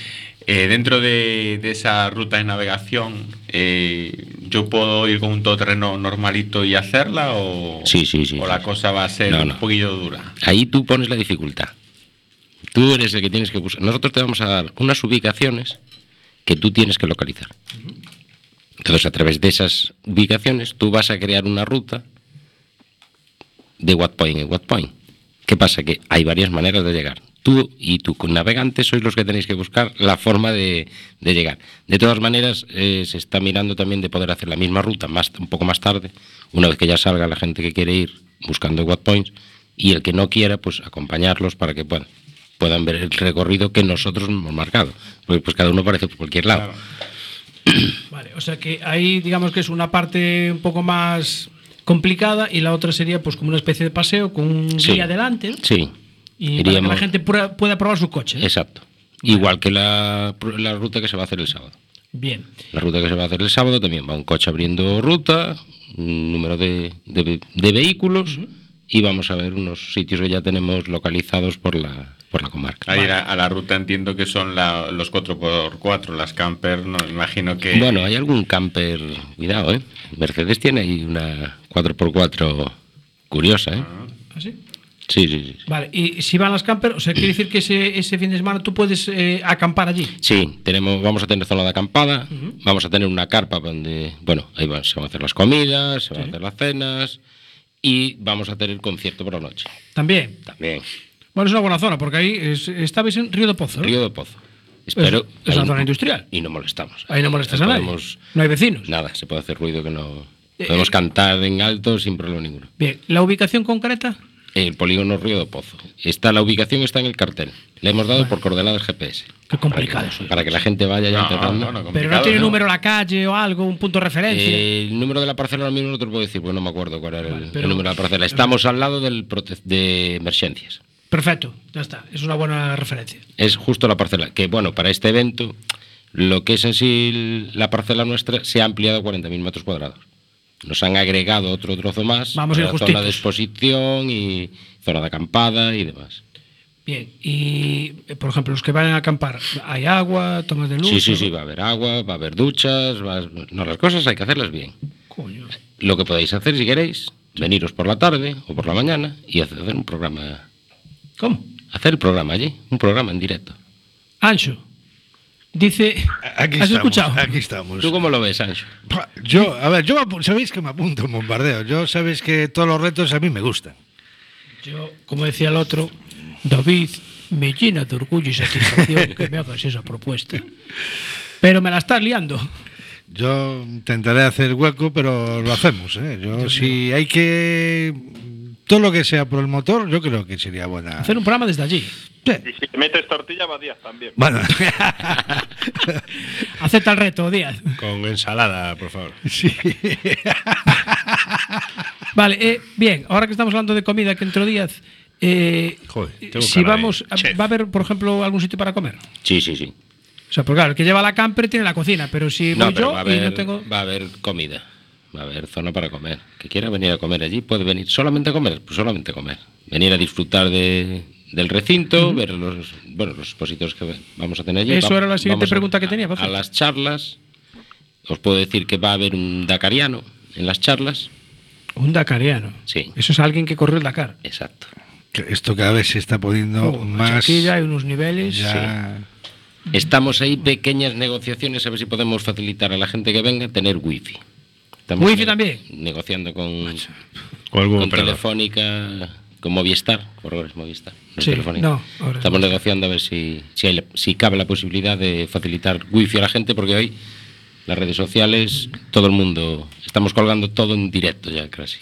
eh, dentro de, de esa ruta de navegación, eh, ¿yo puedo ir con un todoterreno normalito y hacerla o, Sí, sí, sí, o la cosa va a ser No, un poquillo dura? Ahí tú pones la dificultad. Tú eres el que tienes que buscar. Nosotros te vamos a dar unas ubicaciones que tú tienes que localizar. Entonces, a través de esas ubicaciones, tú vas a crear una ruta de what point en what point. ¿Qué pasa? Que hay varias maneras de llegar. Tú y tu navegante sois los que tenéis que buscar la forma de, de llegar. De todas maneras, eh, se está mirando también de poder hacer la misma ruta más, un poco más tarde, una vez que ya salga la gente que quiere ir buscando what points, y el que no quiera, pues acompañarlos para que puedan, puedan ver el recorrido que nosotros hemos marcado. Porque pues cada uno aparece por cualquier lado. [clears throat] Vale, o sea que ahí digamos que es una parte un poco más complicada y la otra sería pues como una especie de paseo con un Sí. guía delante ¿no? Sí. Y para que la gente prueba- pueda probar su coche. ¿eh? Exacto. Igual que la, la ruta que se va a hacer el sábado. Bien. La ruta que se va a hacer el sábado también va un coche abriendo ruta, un número de, de- de vehículos y vamos a ver unos sitios que ya tenemos localizados por la, por la comarca. Ahí a, a la ruta entiendo que son la- los 4x4, las camper, no, imagino que... Bueno, hay algún camper, cuidado, ¿eh? Mercedes tiene ahí una 4x4 curiosa, ¿eh? ¿Ah, sí? Sí, sí, sí. Vale, y si van las camper, o sea, quiere [clears throat] decir que ese, ese fin de semana tú puedes eh, acampar allí. Sí, tenemos, vamos a tener zona de acampada, vamos a tener una carpa donde, bueno, ahí va- se van a hacer las comidas, se van a hacer las cenas y vamos a tener el concierto por la noche. También. También. Bueno, es una buena zona, porque ahí es- estabais en Río de Pozo. ¿no? Río de Pozo. Espero. es una zona industrial. Y no molestamos. Ahí no molestas a nadie. No hay vecinos. Nada, se puede hacer ruido que no. Eh, Podemos eh. cantar en alto sin problema ninguno. Bien, ¿la ubicación concreta? El polígono Río de Pozo. Está, la ubicación está en el cartel. Le hemos dado por coordenadas GPS. Qué complicado Para que, para que la gente vaya ya No, empezando. no, no, Pero no tiene número la calle o algo, un punto de referencia. Eh, el número de la parcela ahora mismo no te lo puedo decir, porque no me acuerdo cuál era el- el, pero- número de la parcela. Estamos al lado del de emergencias. Perfecto, ya está. Es una buena referencia. Es justo la parcela. Que bueno, para este evento, lo que es en sí la parcela nuestra se ha ampliado a 40.000 metros cuadrados. Nos han agregado otro trozo más. Vamos a ir zona de exposición y zona de acampada y demás. Bien, y por ejemplo, los que van a acampar, ¿hay agua, tomas de luz? Sí, sí, sí, va a haber agua, va a haber duchas. va a- No, las cosas hay que hacerlas bien. Coño. Lo que podéis hacer, si queréis, veniros por la tarde o por la mañana y hacer un programa. ¿Cómo? Hacer el programa allí, un programa en directo. Ancho, dice. Aquí ¿Has estamos, escuchado? Aquí estamos. ¿Tú cómo lo ves, Ancho? Yo, a ver, yo sabéis que me apunto un bombardeo. Yo sabéis que todos los retos a mí me gustan. Yo, como decía el otro, David, me llena de orgullo y satisfacción que me hagas esa propuesta. Pero me la estás liando. Yo intentaré hacer hueco, pero lo hacemos. ¿eh? Yo, si hay que. Todo lo que sea por el motor, yo creo que sería buena. Hacer un programa desde allí. Y si le metes tortilla, va Díaz también. Bueno, [laughs] Acepta el reto, Díaz. Con ensalada, por favor. sí. [laughs] Vale, eh, bien, ahora que estamos hablando de comida, que entró Díaz, eh, Joder, tengo si cara vamos. ¿va a haber, por ejemplo, algún sitio para comer? Sí, sí, sí. O sea, porque claro, el que lleva la camper tiene la cocina, pero si No, voy pero yo va a, y haber, no tengo... va a haber comida. Va a haber zona para comer. Que quiera venir a comer allí puede venir. ¿Solamente a comer? Pues solamente a comer. Venir a disfrutar de, del recinto, ver los, bueno, los expositores que vamos a tener allí. Eso Va- era la siguiente vamos a- pregunta que tenía, A, las charlas. Os puedo decir que va a haber un Dakariano en las charlas. Un dakariano. Sí. Eso es alguien que corrió el Dakar. Exacto. Esto cada vez se está poniendo Oh, más. Aquí ya hay unos niveles. ya- Estamos ahí pequeñas negociaciones a ver si podemos facilitar a la gente que venga tener wifi. Estamos ¿Wifi también? Negociando con, Con algún con operador. Telefónica, con Movistar, por ahora es Movistar. no es Sí, Telefónica. no, ahora es Estamos negociando a ver si, si, hay la- si cabe la posibilidad de facilitar wifi a la gente, porque hoy las redes sociales, todo el mundo, estamos colgando todo en directo ya casi.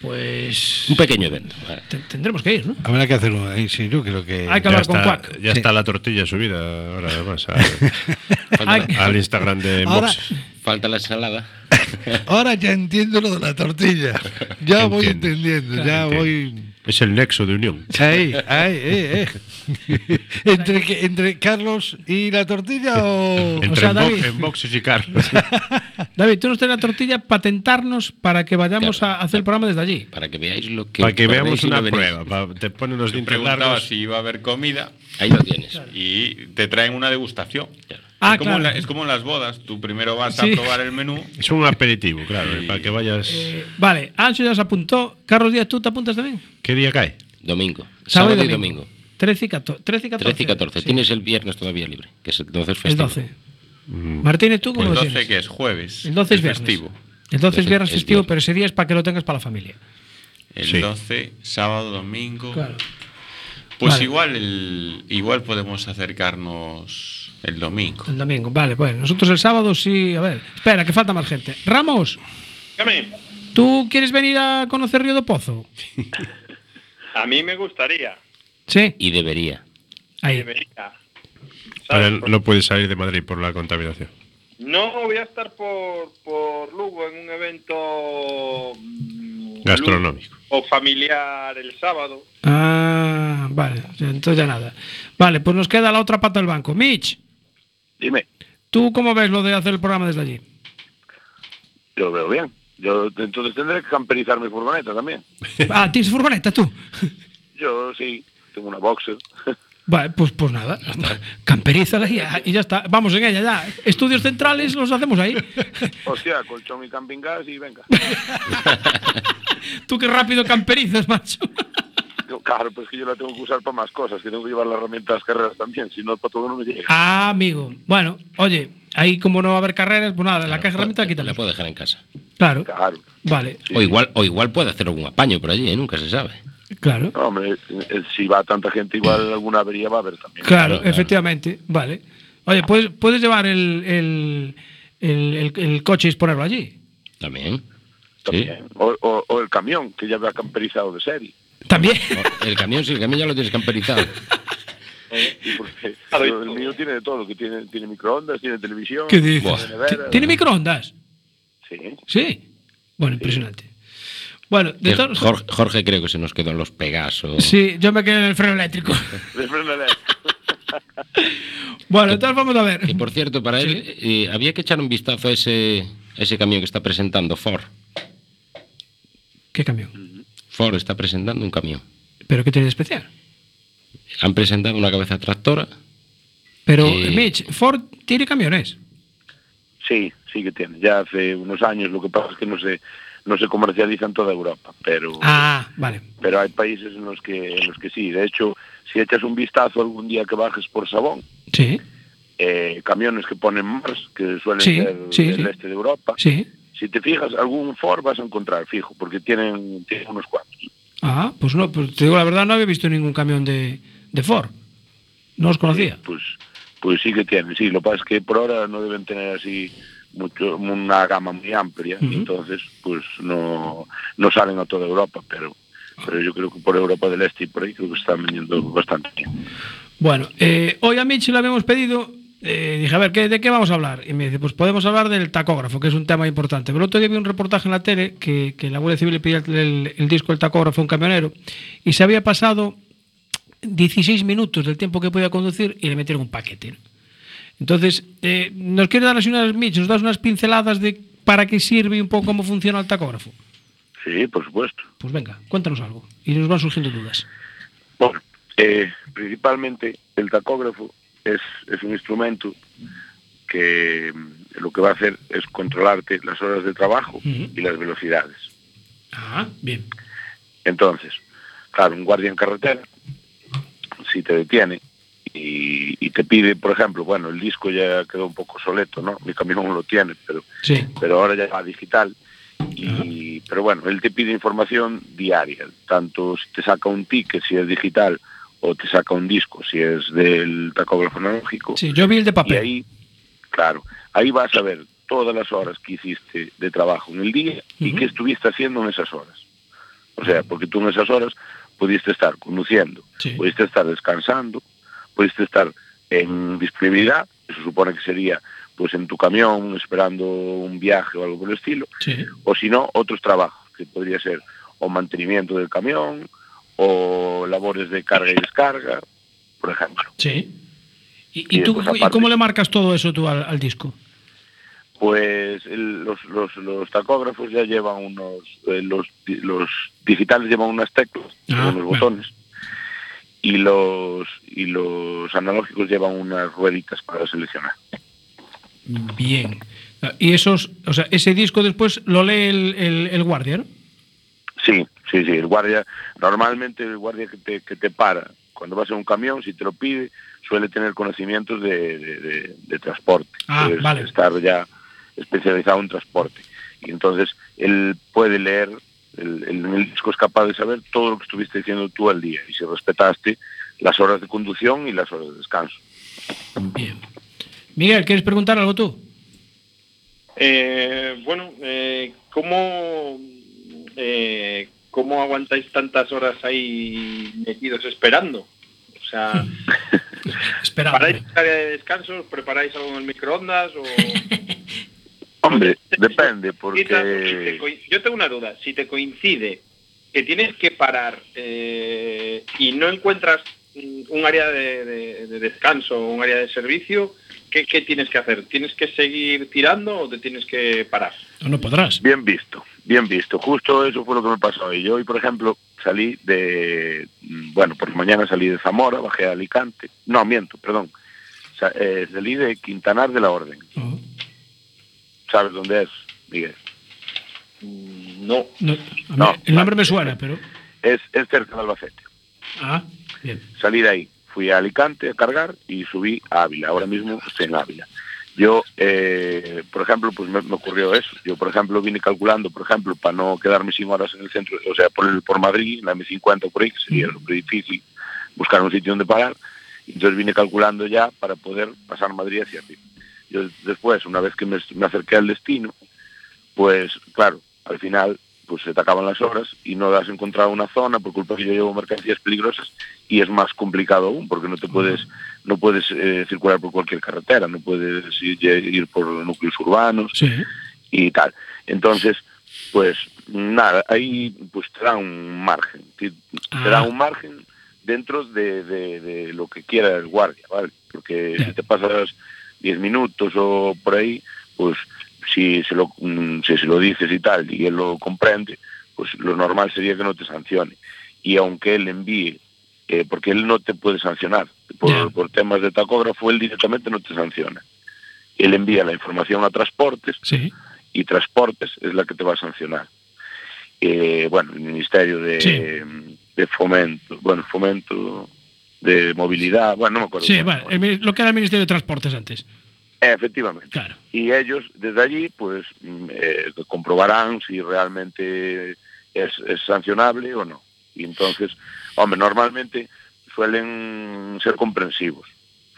Pues. Un pequeño evento. vale. tendremos que ir, ¿no? Habrá que hacerlo ahí, sí, yo creo que. Hay que hablar con Quack. ya Sí. está la tortilla subida ahora además [laughs] al, Instagram de Ahora- Mox. Falta la ensalada. Ahora ya entiendo lo de la tortilla. Ya voy entendiendo, ya Entiendo. voy. Es el nexo de unión. Ahí, ahí, eh, eh. [laughs] ¿Entre, ¿Entre Carlos y la tortilla o.? Entre sea, en, David- en boxes y Carlos. [laughs] David, tú nos traes la tortilla para tentarnos para que vayamos a hacer el programa desde allí. Para que veáis lo que. Para que veamos una prueba. te ponen los dientes Preguntaba largos. si iba a haber comida. Ahí lo tienes. Y te traen una degustación. Ah, es, como claro. en la- es como en las bodas. Tú primero vas Sí. a probar el menú. Es un aperitivo, claro, para que vayas. Eh, Vale, Ancho ya se apuntó. Carlos Díaz, ¿tú te apuntas también? ¿Qué día cae? Domingo. Sábado Sábado, y y domingo. domingo. 13 y 14. 13 y 14. 13 y 14. Sí. Tienes el viernes todavía libre, que es El festivo. 12. Martínez, ¿tú cómo El lo 12 tienes? que es jueves. El 12 es viernes. festivo. El 12 es Entonces, viernes es festivo, pero ese día es para que lo tengas para la familia. El Sí. 12, sábado, domingo. Claro. Pues Vale. igual el, igual podemos acercarnos el domingo. El domingo, vale, bueno. Nosotros el sábado sí. A ver, espera, que falta más gente. Ramos, Dígame, ¿tú quieres venir a conocer Río de Pozo? [laughs] a mí me gustaría. Sí. Y debería. Ahí. Debería. ¿Sabes? no puedes salir de Madrid por la contaminación. No voy a estar por, por Lugo en un evento mm, Gastronómico. o familiar el sábado. Ah, vale. Entonces ya nada. Vale, pues nos queda la otra pata del banco. Mitch, Dime, ¿tú cómo ves lo de hacer el programa desde allí? yo lo veo bien. Yo entonces tendré que camperizar mi furgoneta también. [laughs] Ah, ¿tienes furgoneta tú? [laughs] Yo sí, tengo una boxer. [laughs] Vale, pues, pues nada. Camperízala y ya, y ya está. Vamos en ella ya. Estudios centrales los hacemos ahí. Hostia, colchón y camping gas y venga. Tú qué rápido camperizas, macho. Yo, claro, pues que yo la tengo que usar para más cosas, que tengo que llevar la herramienta a las carreras también, si no, para todo no me llega. Ah, amigo. Bueno, oye, ahí como no va a haber carreras, pues nada, la caja de herramientas La quítala. puedo dejar en casa. Claro, Claro. vale, O igual, o igual puede hacer algún apaño por allí, ¿eh? nunca se sabe. claro. No, hombre, eh, si va tanta gente, igual alguna avería va a haber también. Claro, claro. efectivamente, vale. Oye, ¿puedes, puedes llevar el, el, el, el- el coche y ponerlo allí? También. Sí. También. O, o- o el camión, que ya va camperizado de serie. También. El camión, sí, el camión ya lo tienes camperizado. [laughs] Y porque el mío tiene de todo, que tiene, tiene microondas, tiene televisión, ¿Qué dices? tiene nevera, ¿Tiene microondas? Sí. Sí. Bueno, impresionante. Bueno, de todos. Jorge, Jorge creo que se nos quedó en los Pegasos. Sí, yo me quedé en el freno eléctrico. [laughs] De freno eléctrico. [laughs] Bueno, entonces vamos a ver. Y por cierto, para él, eh, había que echar un vistazo a ese, a ese camión que está presentando Ford. ¿Qué camión? Ford está presentando un camión. ¿Pero qué tiene de especial? Han presentado una cabeza tractora. Pero, Eh, Mitch, Ford tiene camiones. Sí, sí que tiene. Ya hace unos años, lo que pasa es que no se, no se comercializa en toda Europa, pero, Ah, vale. pero hay países en los que en los que sí. De hecho, si echas un vistazo algún día que bajes por Sabón, Sí, eh, camiones que ponen Mars, que suelen Sí, ser sí, del sí. este de Europa, sí. Si te fijas, algún Ford vas a encontrar fijo, porque tienen, tienen unos cuantos. Ah, pues no, pues te digo la verdad, no había visto ningún camión de, de Ford. No os conocía. Pues, pues sí que tienen, sí. Lo que pasa es que por ahora no deben tener así mucho una gama muy amplia, Ujú. entonces pues no, no salen a toda Europa, pero pero yo creo que por Europa del Este y por ahí creo que están vendiendo bastante bien. Bueno, eh, hoy a Mitch le habíamos pedido, eh, dije, a ver, ¿qué, ¿de qué vamos a hablar? Y me dice, pues podemos hablar del tacógrafo, que es un tema importante. Pero el otro día vi un reportaje en la tele que, que la Guardia Civil le pedía el, el- el disco del tacógrafo a un camionero y se había pasado 16 minutos del tiempo que podía conducir y le metieron un paquete. ¿no? Entonces, eh, ¿nos quiere dar así unas, nos das unas pinceladas de para qué sirve y un poco cómo funciona el tacógrafo? Sí, por supuesto. Pues venga, cuéntanos algo. Y nos van surgiendo dudas. Bueno, eh, principalmente el tacógrafo es, es un instrumento que lo que va a hacer es controlarte las horas de trabajo y las velocidades. Ah, bien. Entonces, claro, un guardia en carretera, si te detiene y, y te pide, por ejemplo, bueno, el disco ya quedó un poco soleto, ¿no? Mi camión no lo tiene, pero, Sí. pero ahora ya va digital. Y, pero bueno, él te pide información diaria, tanto si te saca un ticket, si es digital, o te saca un disco, si es del tacógrafo analógico. Sí, yo vi el de Y papel. ahí, claro, ahí vas a ver todas las horas que hiciste de trabajo en el día y Ujú. qué estuviste haciendo en esas horas. O sea, porque tú en esas horas pudiste estar conduciendo, Sí. pudiste estar descansando, pudiste estar en disponibilidad, eso supone que sería pues en tu camión esperando un viaje o algo por el estilo, Sí. o si no, otros trabajos, que podría ser o mantenimiento del camión, o labores de carga y descarga, por ejemplo. Sí. ¿Y, Y y tú, después, y cómo le marcas todo eso tú al, al disco? Pues el- los, los, los tacógrafos ya llevan unos, eh, los, los digitales llevan unas teclas, Ah, unos botones, y los y los analógicos llevan unas rueditas para seleccionar. Bien. Y esos, o sea, ese disco después lo lee el, el- el guardia, ¿no? Sí, sí, sí. El guardia, normalmente el guardia que te, que te para cuando vas en un camión, si te lo pide, suele tener conocimientos de, de- de- de transporte. Ah, vale. Estar ya especializado en transporte. Y entonces él puede leer, el, el- en el disco es capaz de saber todo lo que estuviste diciendo tú al día y si respetaste las horas de conducción y las horas de descanso. Miguel, ¿quieres preguntar algo tú? Eh, bueno, eh, ¿cómo, eh, ¿cómo aguantáis tantas horas ahí metidos esperando? O sea, [laughs] Esperando. ¿paráis de descanso? ¿Preparáis algo en el microondas? O... [laughs] Hombre, depende, Si te porque... Yo tengo una duda. Si te coincide que tienes que parar eh, y no encuentras un área de, de- de descanso, un área de servicio, ¿qué, qué tienes que hacer? ¿Tienes que seguir tirando o te tienes que parar? No podrás. Bien visto, bien visto. Justo eso fue lo que me pasó hoy. Yo hoy, por ejemplo, salí de... mm, Bueno, por la mañana salí de Zamora, bajé a Alicante. No, miento, perdón. Sa- eh, salí de Quintanar de la Orden. ¿Sabes dónde es, Miguel? No. No, mí No, el nombre me suena, pero. Es, es cerca de Albacete. Ah, bien. Salí de ahí, fui a Alicante a cargar y subí a Ávila. Ahora mismo estoy en Ávila. Yo, eh, por ejemplo, pues me, me ocurrió eso. Yo, por ejemplo, vine calculando, por ejemplo, para no quedarme sin horas en el centro, o sea, por, el, por Madrid, en la M50 por ahí, que sería súper difícil buscar un sitio donde parar. Entonces vine calculando ya para poder pasar Madrid hacia arriba. Yo después, una vez que me, me acerqué al destino, pues claro, al final pues se te acaban las horas y no has encontrado una zona por culpa que yo llevo mercancías peligrosas y es más complicado aún porque no te puedes no puedes eh, circular por cualquier carretera, no puedes ir, ir por núcleos urbanos Sí. y tal. Entonces, pues nada, ahí pues te da un margen, te, te da Ah. un margen dentro de, de- de lo que quiera el guardia, ¿vale? Porque si te pasas 10 minutos o por ahí, pues si se lo, mm, si se lo dices y tal y él lo comprende, pues lo normal sería que no te sancione. Y aunque él envíe, eh, porque él no te puede sancionar, por, por temas de tacógrafo, él directamente no te sanciona. Él envía la información a transportes Sí. y transportes es la que te va a sancionar. Eh, bueno, el Ministerio de, de Fomento, bueno, Fomento de Movilidad, bueno, no me acuerdo. Sí, vale. mi- lo que era el Ministerio de Transportes antes. Efectivamente. Claro. Y ellos desde allí pues mm, eh, comprobarán si realmente es, es sancionable o no. Y entonces, hombre, normalmente suelen ser comprensivos,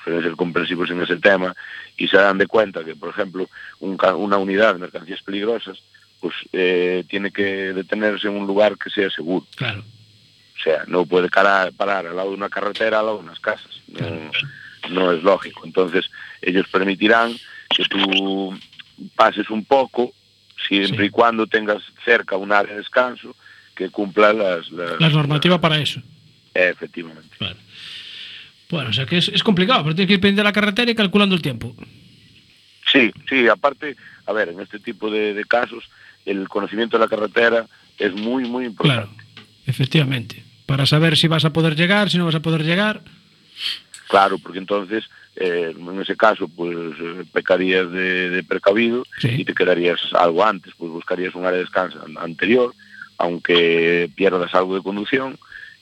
suelen ser comprensivos en ese tema y se dan de cuenta que, por ejemplo, un una unidad de mercancías peligrosas pues eh, tiene que detenerse en un lugar que sea seguro. Claro. O sea, no puede parar, parar al lado de una carretera, al lado de unas casas. No, no es lógico. Entonces, ellos permitirán que tú pases un poco, siempre y cuando tengas cerca un área de descanso que cumpla las... las- La normativa para eso. efectivamente. Bueno, o sea que es, es complicado, pero tienes que ir pendiente de la carretera y calculando el tiempo. Sí, sí, aparte, a ver, en este tipo de, de casos, el conocimiento de la carretera es muy, muy importante. Claro, efectivamente. Para saber si vas a poder llegar, si no vas a poder llegar. Claro, porque entonces, eh, en ese caso, pues eh, pecarías de, de precavido y te quedarías algo antes, pues buscarías un área de descanso an- anterior, aunque pierdas algo de conducción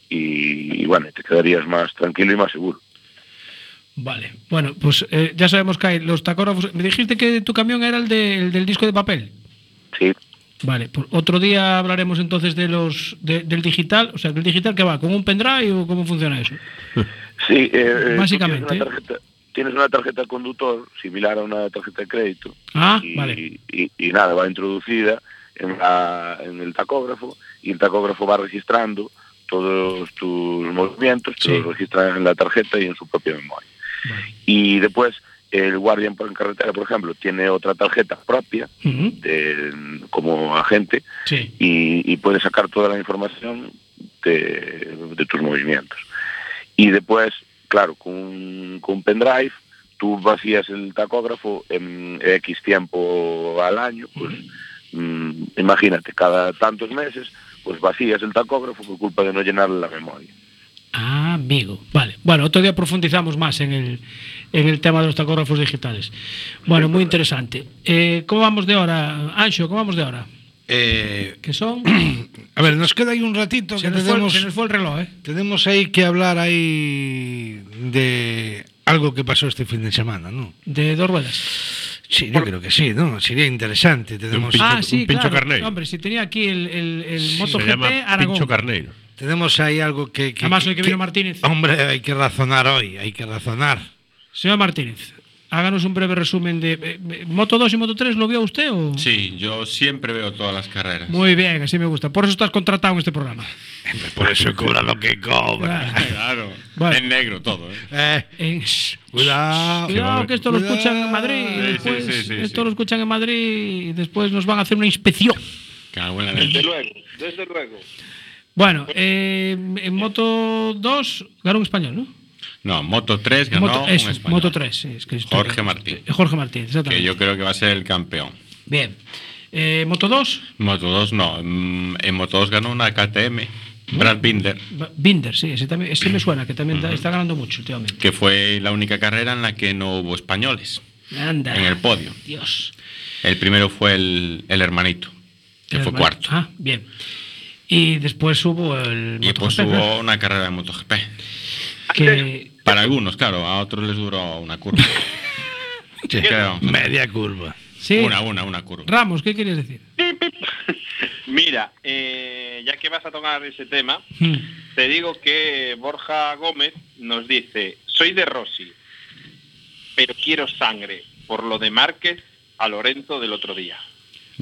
y, y, bueno, te quedarías más tranquilo y más seguro. Vale. Bueno, pues eh, ya sabemos que hay los tacógrafos. Me dijiste que tu camión era el, de- el del disco de papel. Sí. Vale, pues otro día hablaremos entonces de los de- del digital. O sea, ¿el digital que va? ¿Con un pendrive o cómo funciona eso? [laughs] Sí, eh, eh, Básicamente. Tienes una, tarjeta, tienes una tarjeta de conductor similar a una tarjeta de crédito. Ah, y, vale. y- y nada, va introducida en, la- en el tacógrafo y el tacógrafo va registrando todos tus movimientos, te los registra en la tarjeta y en su propia memoria. Y después el guardia en en carretera, por ejemplo, tiene otra tarjeta propia de- como agente Sí. y, y puede sacar toda la información de, de tus movimientos. Y después, claro, con, un- con pendrive, tú vacías el tacógrafo en X tiempo al año, pues mm, imagínate, cada tantos meses, pues vacías el tacógrafo por culpa de no llenarle la memoria. Ah, amigo. Vale. Bueno, otro día profundizamos más en el, en el tema de los tacógrafos digitales. Bueno, muy interesante. Eh, ¿Cómo vamos de hora? Ancho, ¿cómo vamos de hora? Eh, ¿Qué son? [clears throat] a ver, nos queda ahí un ratito Se que nos fue- tenemos, se nos fue el reloj, ¿eh? tenemos ahí que hablar ahí de algo que pasó este fin de semana, ¿no? De dos ruedas. Sí, yo creo que sí, ¿no? Sería interesante. Tenemos, ah, sí, claro. Hombre, si tenía aquí el, el, el MotoGP Aragón. Carneiro. Tenemos ahí algo que... que Además, hoy que vino Martínez. Hombre, hay que razonar hoy, hay que razonar. Señor Martínez, háganos un breve resumen de eh, eh, Moto 2 y Moto 3, ¿lo vio usted o...? Sí, yo siempre veo todas las carreras. Muy bien, así me gusta. Por eso estás contratado en este programa. Por eso cobra lo que cobra. Claro. Bueno. En negro todo, ¿eh? En- Cuidado. Cuidado, que esto lo escuchan en Madrid. y Sí, después, sí, sí, sí, esto sí. lo escuchan en Madrid y después nos van a hacer una inspección. Desde luego, desde luego. Bueno, eh, en Moto 2 ganó un español, ¿no? No, Moto 3 ganó Moto, un eso, español. Moto 3, sí, es que estoy- Jorge Martín. Eh, Jorge Martín, Que exactamente. yo creo que va a ser el campeón. Bien. Eh, Moto 2, Moto 2 no. mm, En Moto 2 ganó una KTM, Brad Binder, Binder, sí, ese, también, ese me suena, que también está- está ganando mucho últimamente. que fue la única carrera en la que no hubo españoles Anda. en el podio. Dios. El primero fue el, el hermanito, que El fue hermano- cuarto. Ah, bien. Y después hubo el Y después hubo una carrera de MotoGP. que Para algunos, claro, a otros les duró una curva. [laughs] Claro. Media curva. Sí. Una, una, una curva. Ramos, ¿qué querías decir? [laughs] Mira, eh, ya que vas a tocar ese tema, Hmm. te digo que Borja Gómez nos dice, soy de Rossi, pero quiero sangre por lo de Márquez a Lorenzo del otro día.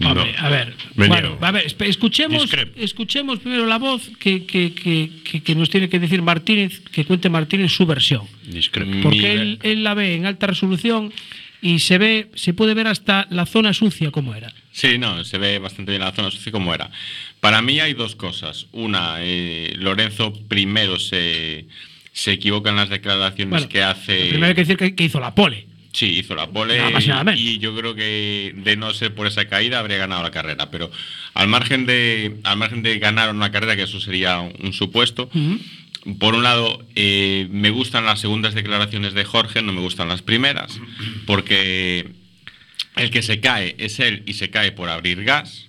Hombre, a ver, bueno, a ver, escuchemos, Discrepo. escuchemos primero la voz que, que- que- que- nos tiene que decir Martínez, que cuente Martínez su versión. Discrepo. Porque él, él la ve en alta resolución y se ve, se puede ver hasta la zona sucia como era. Sí, no, se ve bastante bien la zona sucia como era. Para mí hay dos cosas. Una, eh, Lorenzo primero se, se equivoca en las declaraciones Bueno, que hace. Primero hay que decir que hizo la pole. Sí, hizo la pole Nada más y yo creo que de no ser por esa caída habría ganado la carrera. Pero al margen de, al margen de ganar una carrera, que eso sería un, un supuesto, por un lado, eh, me gustan las segundas declaraciones de Jorge, no me gustan las primeras, porque el que se cae es él y se cae por abrir gas.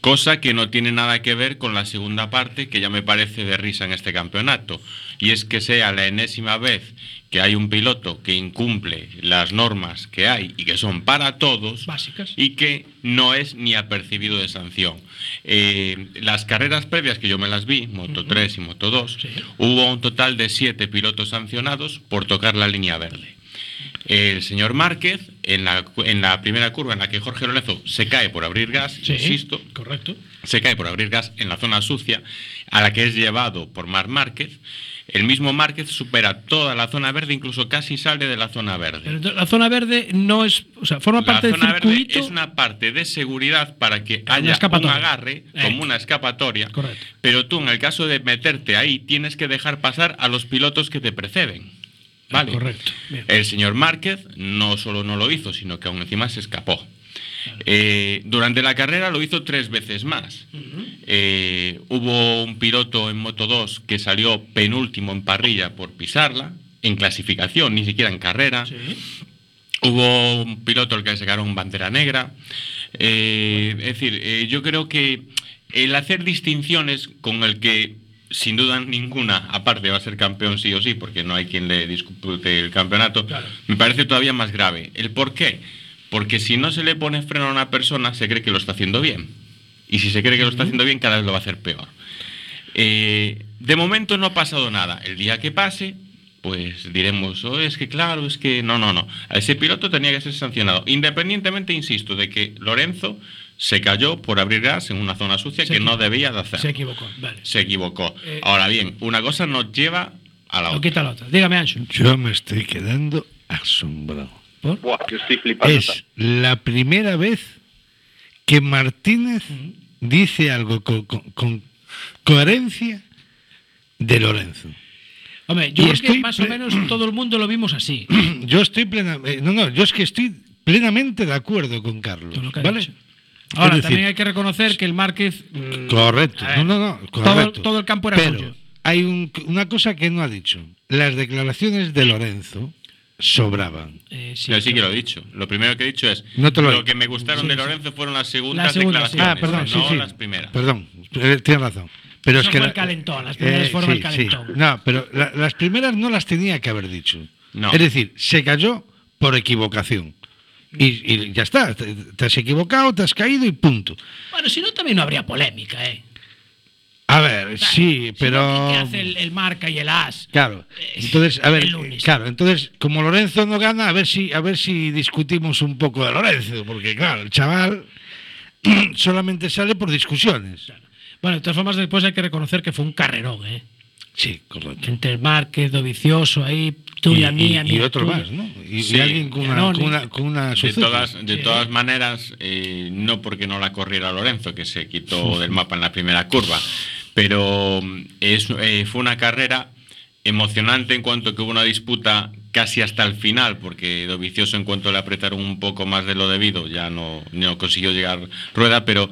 Cosa que no tiene nada que ver con la segunda parte, que ya me parece de risa en este campeonato. Y es que sea la enésima vez que hay un piloto que incumple las normas que hay y que son para todos Básicas. y que no es ni apercibido de sanción. Eh, las carreras previas que yo me las vi, Moto 3 y Moto 2, hubo un total de siete pilotos sancionados por tocar la línea verde. El señor Márquez, en la, en la primera curva en la que Jorge Lorenzo se cae por abrir gas, Sí, insisto, correcto. se cae por abrir gas en la zona sucia, a la que es llevado por Mar Márquez, el mismo Márquez supera toda la zona verde, incluso casi sale de la zona verde. Pero la zona verde no es, o sea, forma La parte del zona verde circuito. es una parte de seguridad para que haya un agarre, Eh. como una escapatoria. Correcto. Pero tú, en el caso de meterte ahí, tienes que dejar pasar a los pilotos que te preceden. ¿Vale? Correcto. Bien. El señor Márquez no solo no lo hizo, sino que aún encima se escapó. Eh, durante la carrera lo hizo tres veces más. Eh, hubo un piloto en Moto 2 que salió penúltimo en parrilla por pisarla, en clasificación, ni siquiera en carrera. Hubo un piloto al que le sacaron bandera negra. Eh, es decir, yo creo que el hacer distinciones con el que, sin duda ninguna, aparte va a ser campeón sí o sí, porque no hay quien le dispute el campeonato, me parece todavía más grave. ¿El por qué? Porque si no se le pone freno a una persona, se cree que lo está haciendo bien. Y si se cree que lo está haciendo bien, cada vez lo va a hacer peor. Eh, de momento no ha pasado nada. El día que pase, pues diremos, oh, es que claro, es que no, no, no. A ese piloto tenía que ser sancionado. Independientemente, insisto, de que Lorenzo se cayó por abrir gas en una zona sucia Se que no debía de hacer. Se equivocó, vale. Se equivocó. Eh, Ahora bien, una cosa nos lleva a la otra. quita la otra. Dígame, Ancho. Yo me estoy quedando asombrado. Buah, que estoy flipando. Es la primera vez que Martínez dice algo co- con, con coherencia de Lorenzo. Hombre, yo Y creo estoy que más o menos todo el mundo lo vimos así. [clears throat] Yo estoy plenamente. No, no, yo es que estoy plenamente de acuerdo con Carlos. ¿Vale? dicho. Ahora, decir, también hay que reconocer que el Márquez. mm, Correcto. ver, No, no, no. todo el campo era Pero suyo. Hay un- una cosa que no ha dicho. Las declaraciones de Lorenzo sobraban. Eh, Yo sí que lo he dicho. Lo primero que he dicho es No te lo- lo que me gustaron Sí, de sí. Lorenzo fueron las segundas Las segundas, sí. declaraciones, Ah, perdón, sí, no sí. las primeras. Perdón, eh, tienes razón. Pero Eso es que fue la- el calentón, las primeras fueron el calentón. No, pero la- las primeras no las tenía que haber dicho. No. Es decir, se cayó por equivocación. Y, y ya está, te, te has equivocado, te has caído y punto. Bueno, si no, también no habría polémica, ¿eh? A ver, sí, pero... ¿Qué hace el, el marca y el as? Claro. Entonces, a ver, el lunes. claro, entonces, como Lorenzo no gana, a ver si, a ver si discutimos un poco de Lorenzo, porque claro, el chaval [clears throat] solamente sale por discusiones. Bueno, de todas formas, después hay que reconocer que fue un carrerón, ¿eh? Sí, correcto. Entre el Márquez, Dovicioso, ahí, tuya, Y- y- mía, y mía, otro tuya. más, ¿no? Y, y Sí. alguien con una, con una, con una De todas, de Sí. todas maneras, eh, no porque no la corriera Lorenzo, que se quitó [laughs] del mapa en la primera curva, pero mm, es, eh, fue una carrera emocionante en cuanto que hubo una disputa casi hasta el final, porque Dovicioso en cuanto le apretaron un poco más de lo debido, ya no, no consiguió llegar rueda, pero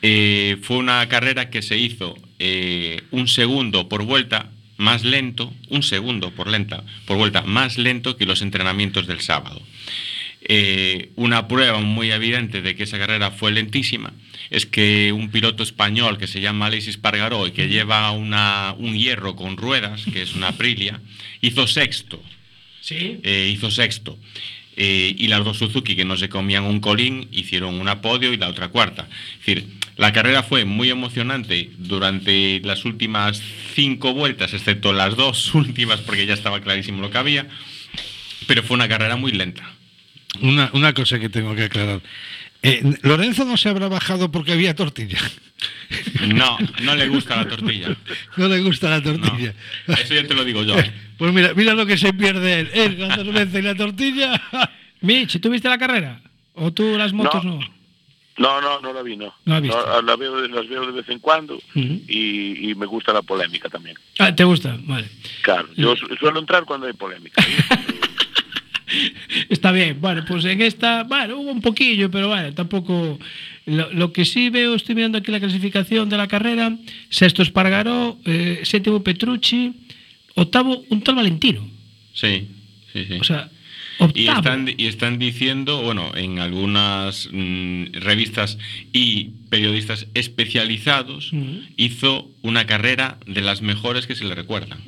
eh, fue una carrera que se hizo eh, un segundo por vuelta más lento, un segundo por lenta, por vuelta más lento que los entrenamientos del sábado. Eh, una prueba muy evidente de que esa carrera fue lentísima es que un piloto español que se llama Alexis Pargaró y que lleva una- un hierro con ruedas, que es una Aprilia, hizo sexto. [laughs] Sí. Eh, hizo sexto. Eh, y las dos Suzuki que no se comían un colín hicieron una podio y la otra cuarta. Es decir, la carrera fue muy emocionante durante las últimas cinco vueltas, excepto las dos [laughs] últimas porque ya estaba clarísimo lo que había, pero fue una carrera muy lenta. Una, una cosa que tengo que aclarar. Eh, Lorenzo no se habrá bajado porque había tortilla. No, no le gusta la tortilla. No le gusta la tortilla. Eso ya te lo digo yo. ¿eh? Pues mira, mira lo que se pierde él. Él, la cerveza y la tortilla. Mitch, ¿tú viste la carrera? ¿O tú las motos no? No, no, no la vi, no. No la veo, las veo de vez en cuando y, y me gusta la polémica también. Ah, ¿Te gusta? Vale. Claro, yo su- suelo entrar cuando hay polémica. [laughs] Está bien, bueno, pues en esta, bueno, hubo un poquillo, pero bueno, tampoco. Lo, lo que sí veo, estoy mirando aquí la clasificación de la carrera: sexto Espargaró, eh, séptimo Petrucci, octavo un tal Valentino. Sí, sí, sí. O sea, Y están, y están diciendo, bueno, en algunas mm, revistas y periodistas especializados, hizo una carrera de las mejores que se le recuerdan.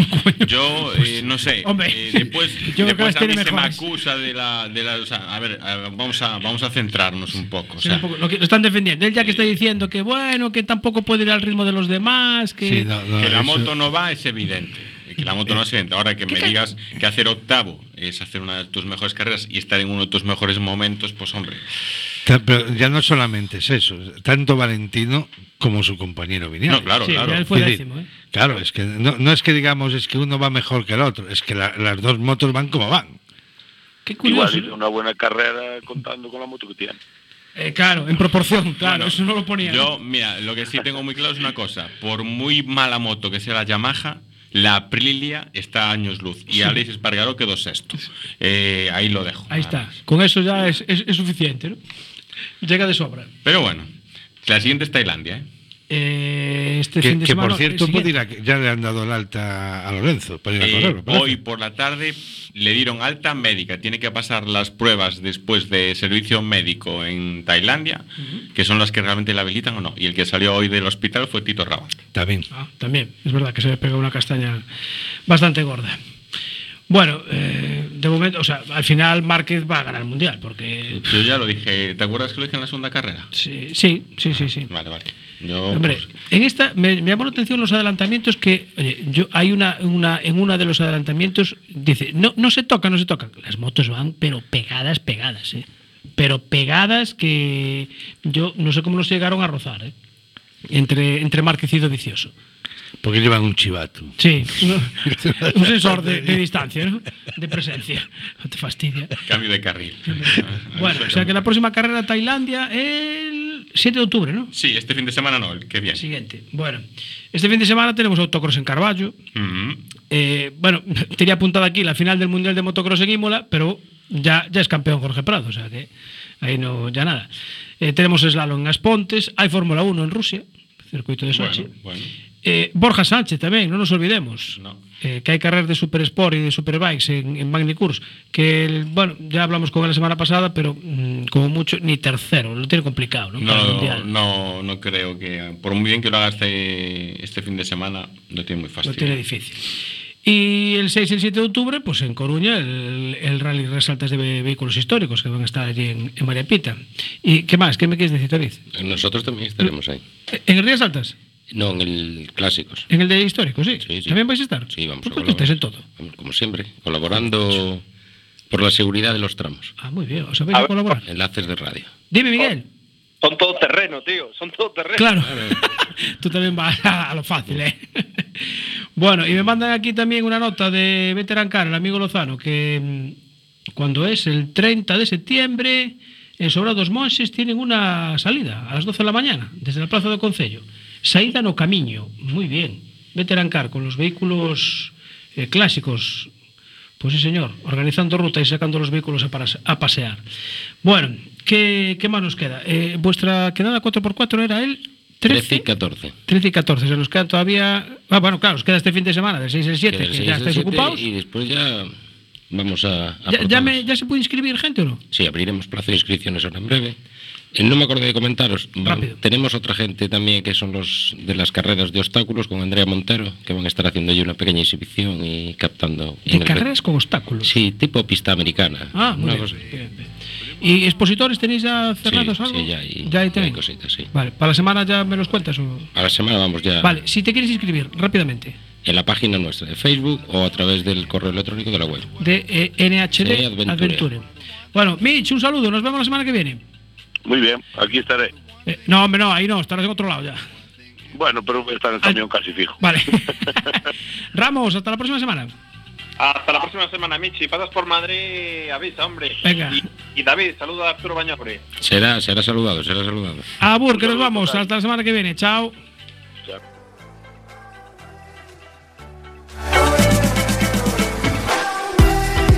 [laughs] Yo eh, no sé. Hombre, eh, después [laughs] yo creo que después las a mí tiene se me acusa de la. De la o sea, a ver, a ver, vamos, a, vamos a centrarnos un poco. o Sí, sea, un poco, lo, que, lo están defendiendo. Él ya que está diciendo que bueno, que tampoco puede ir al ritmo de los demás, que. que la moto no va es evidente. Que la moto no [laughs] es evidente. Ahora que me digas que hacer octavo es hacer una de tus mejores carreras y estar en uno de tus mejores momentos, pues hombre. Pero ya no solamente es eso, tanto Valentino como su compañero Viñales. No, claro, Sí, claro. él fue décimo, ¿eh? Claro, es que no, no es que digamos es que uno va mejor que el otro, es que la- las dos motos van como van. Qué Igual curioso. hizo una buena carrera contando con la moto que tiene. Eh, claro, en proporción, claro, Bueno, eso no lo ponía. Yo, mira, lo que sí tengo muy claro es una cosa. Por muy mala moto que sea la Yamaha, la Aprilia está a años luz. Y. Alex Espargaró quedó sexto. Eh, ahí lo dejo. Ahí está. Con eso ya es, es- es suficiente, ¿no? Llega de sobra. Pero bueno, la siguiente es Tailandia, ¿eh? Eh, este que fin de que, semana. por cierto puede ir a- ya le han dado el alta a Lorenzo para ir a Eh, correr. hoy por la tarde le dieron alta médica. Tiene que pasar las pruebas después de servicio médico en Tailandia, que son las que realmente la habilitan o no. Y el que salió hoy del hospital fue Tito Rabat. También. Ah, también, es verdad que se le pegó una castaña bastante gorda. Bueno, eh, de momento, o sea, al final Márquez va a ganar el mundial, porque. Yo ya lo dije. ¿Te acuerdas que lo dije en la segunda carrera? Sí, sí, sí, sí. sí. Vale, vale. Hombre, pues, en esta me, me llamó la atención los adelantamientos que oye, yo hay una, una en una de los adelantamientos dice no no se tocan no se tocan las motos van pero pegadas pegadas ¿eh? pero pegadas que yo no sé cómo nos llegaron a rozar ¿eh? entre entre Márquez y Dovicioso Porque llevan un chivato. sí [laughs] un sensor de, de distancia ¿no? de presencia no te fastidia cambio de carril. bueno o sea que la próxima carrera Tailandia el 7 de octubre, ¿no? Sí, este fin de semana no, el que viene. Siguiente. Bueno, este fin de semana tenemos autocross en Carballo. Ujú. Eh, bueno, [laughs] tenía apuntado aquí la final del Mundial de Motocross en Imola, pero ya, ya es campeón Jorge Prado, o sea que ahí no, ya nada. Eh, tenemos slalom en Aspontes, hay Fórmula 1 en Rusia, circuito de Sochi. Bueno, bueno. Eh, Borja Sánchez también, no nos olvidemos. No. Eh, que hay carreras de Super Sport y de Superbikes en, en Magnicurs. Que, el- bueno, ya hablamos con él la semana pasada, pero mm, como mucho, ni tercero, lo tiene complicado, ¿no? No, Mundial. no, no creo que, por muy bien que lo haga este, este fin de semana, lo tiene muy Lo fácil. tiene difícil. Y el 6 y el 7 de octubre, pues en Coruña, el, el Rally Resaltas de ve- Vehículos Históricos, que van a estar allí en, en María Pita. ¿Y qué más? ¿Qué me quieres decir, David? Nosotros también estaremos ahí. ¿En el Rías Altas? No, en el Clásicos. ¿En el de Históricos, sí? Sí, sí. ¿También vais a estar? Sí, vamos Pues a estáis en todo. Vamos, Como siempre, colaborando por la seguridad de los tramos. Ah, muy bien. ¿Os habéis a colaborar? Enlaces de radio. Dime, Miguel. Son todo terreno, tío. Son todo terreno. Claro. [laughs] Tú también vas a, a lo fácil, ¿eh? [laughs] bueno, y me mandan aquí también una nota de Veteran Car, el amigo Lozano, que mm, cuando es el 30 de septiembre, en Sobrados Monses tienen una salida a las 12 de la mañana, desde la Plaza do Concello. Saída no camiño, muy bien. Veteran Car, con los vehículos eh, clásicos pues sí, señor, organizando ruta y sacando los vehículos a, pasear. Bueno, ¿qué, qué más nos queda? Eh, vuestra quedada 4x4 era el 13 13, y 14. 13 y 14. Se nos queda todavía. Ah, bueno, claro, os queda este fin de semana, del 6 al 7, Queda el que 6, ya estáis 7, ocupados. Y después ya vamos a. a ¿Ya, me- ¿Ya se puede inscribir gente o no? Sí, abriremos plazo de inscripciones ahora en breve. Eh, No me acordé de comentaros. Rápido. tenemos otra gente también que son los de las carreras de obstáculos con Andrea Montero, que van a estar haciendo allí una pequeña exhibición y captando. De el- carreras con obstáculos. Sí, tipo pista americana. Ah, muy Una bien. cosa- Bien, bien. ¿Y expositores tenéis ya cerrados Sí, algo? sí, ya hay- ya hay ya hay también. cositas, sí. Vale, para la semana ya me los cuentas. O... A la semana vamos ya Vale, si te quieres inscribir rápidamente, en la página nuestra de Facebook o a través del correo electrónico de la web. de eh, NHD. Adventure. Bueno, Mitch, un saludo, nos vemos la semana que viene. Muy bien, aquí estaré. Eh, no, hombre, no, ahí no, estarás en otro lado ya. Bueno, pero está en el ah, camión casi fijo. Vale. [laughs] [laughs] Ramos, hasta la próxima semana. Hasta la próxima semana, Michi. Pasas por Madrid, avisa, hombre. Venga. Y, David, saluda a Arturo Bañorri. Será, será saludado, será saludado. Abur, que nos vamos. Hasta la semana que viene. Chao. Chao.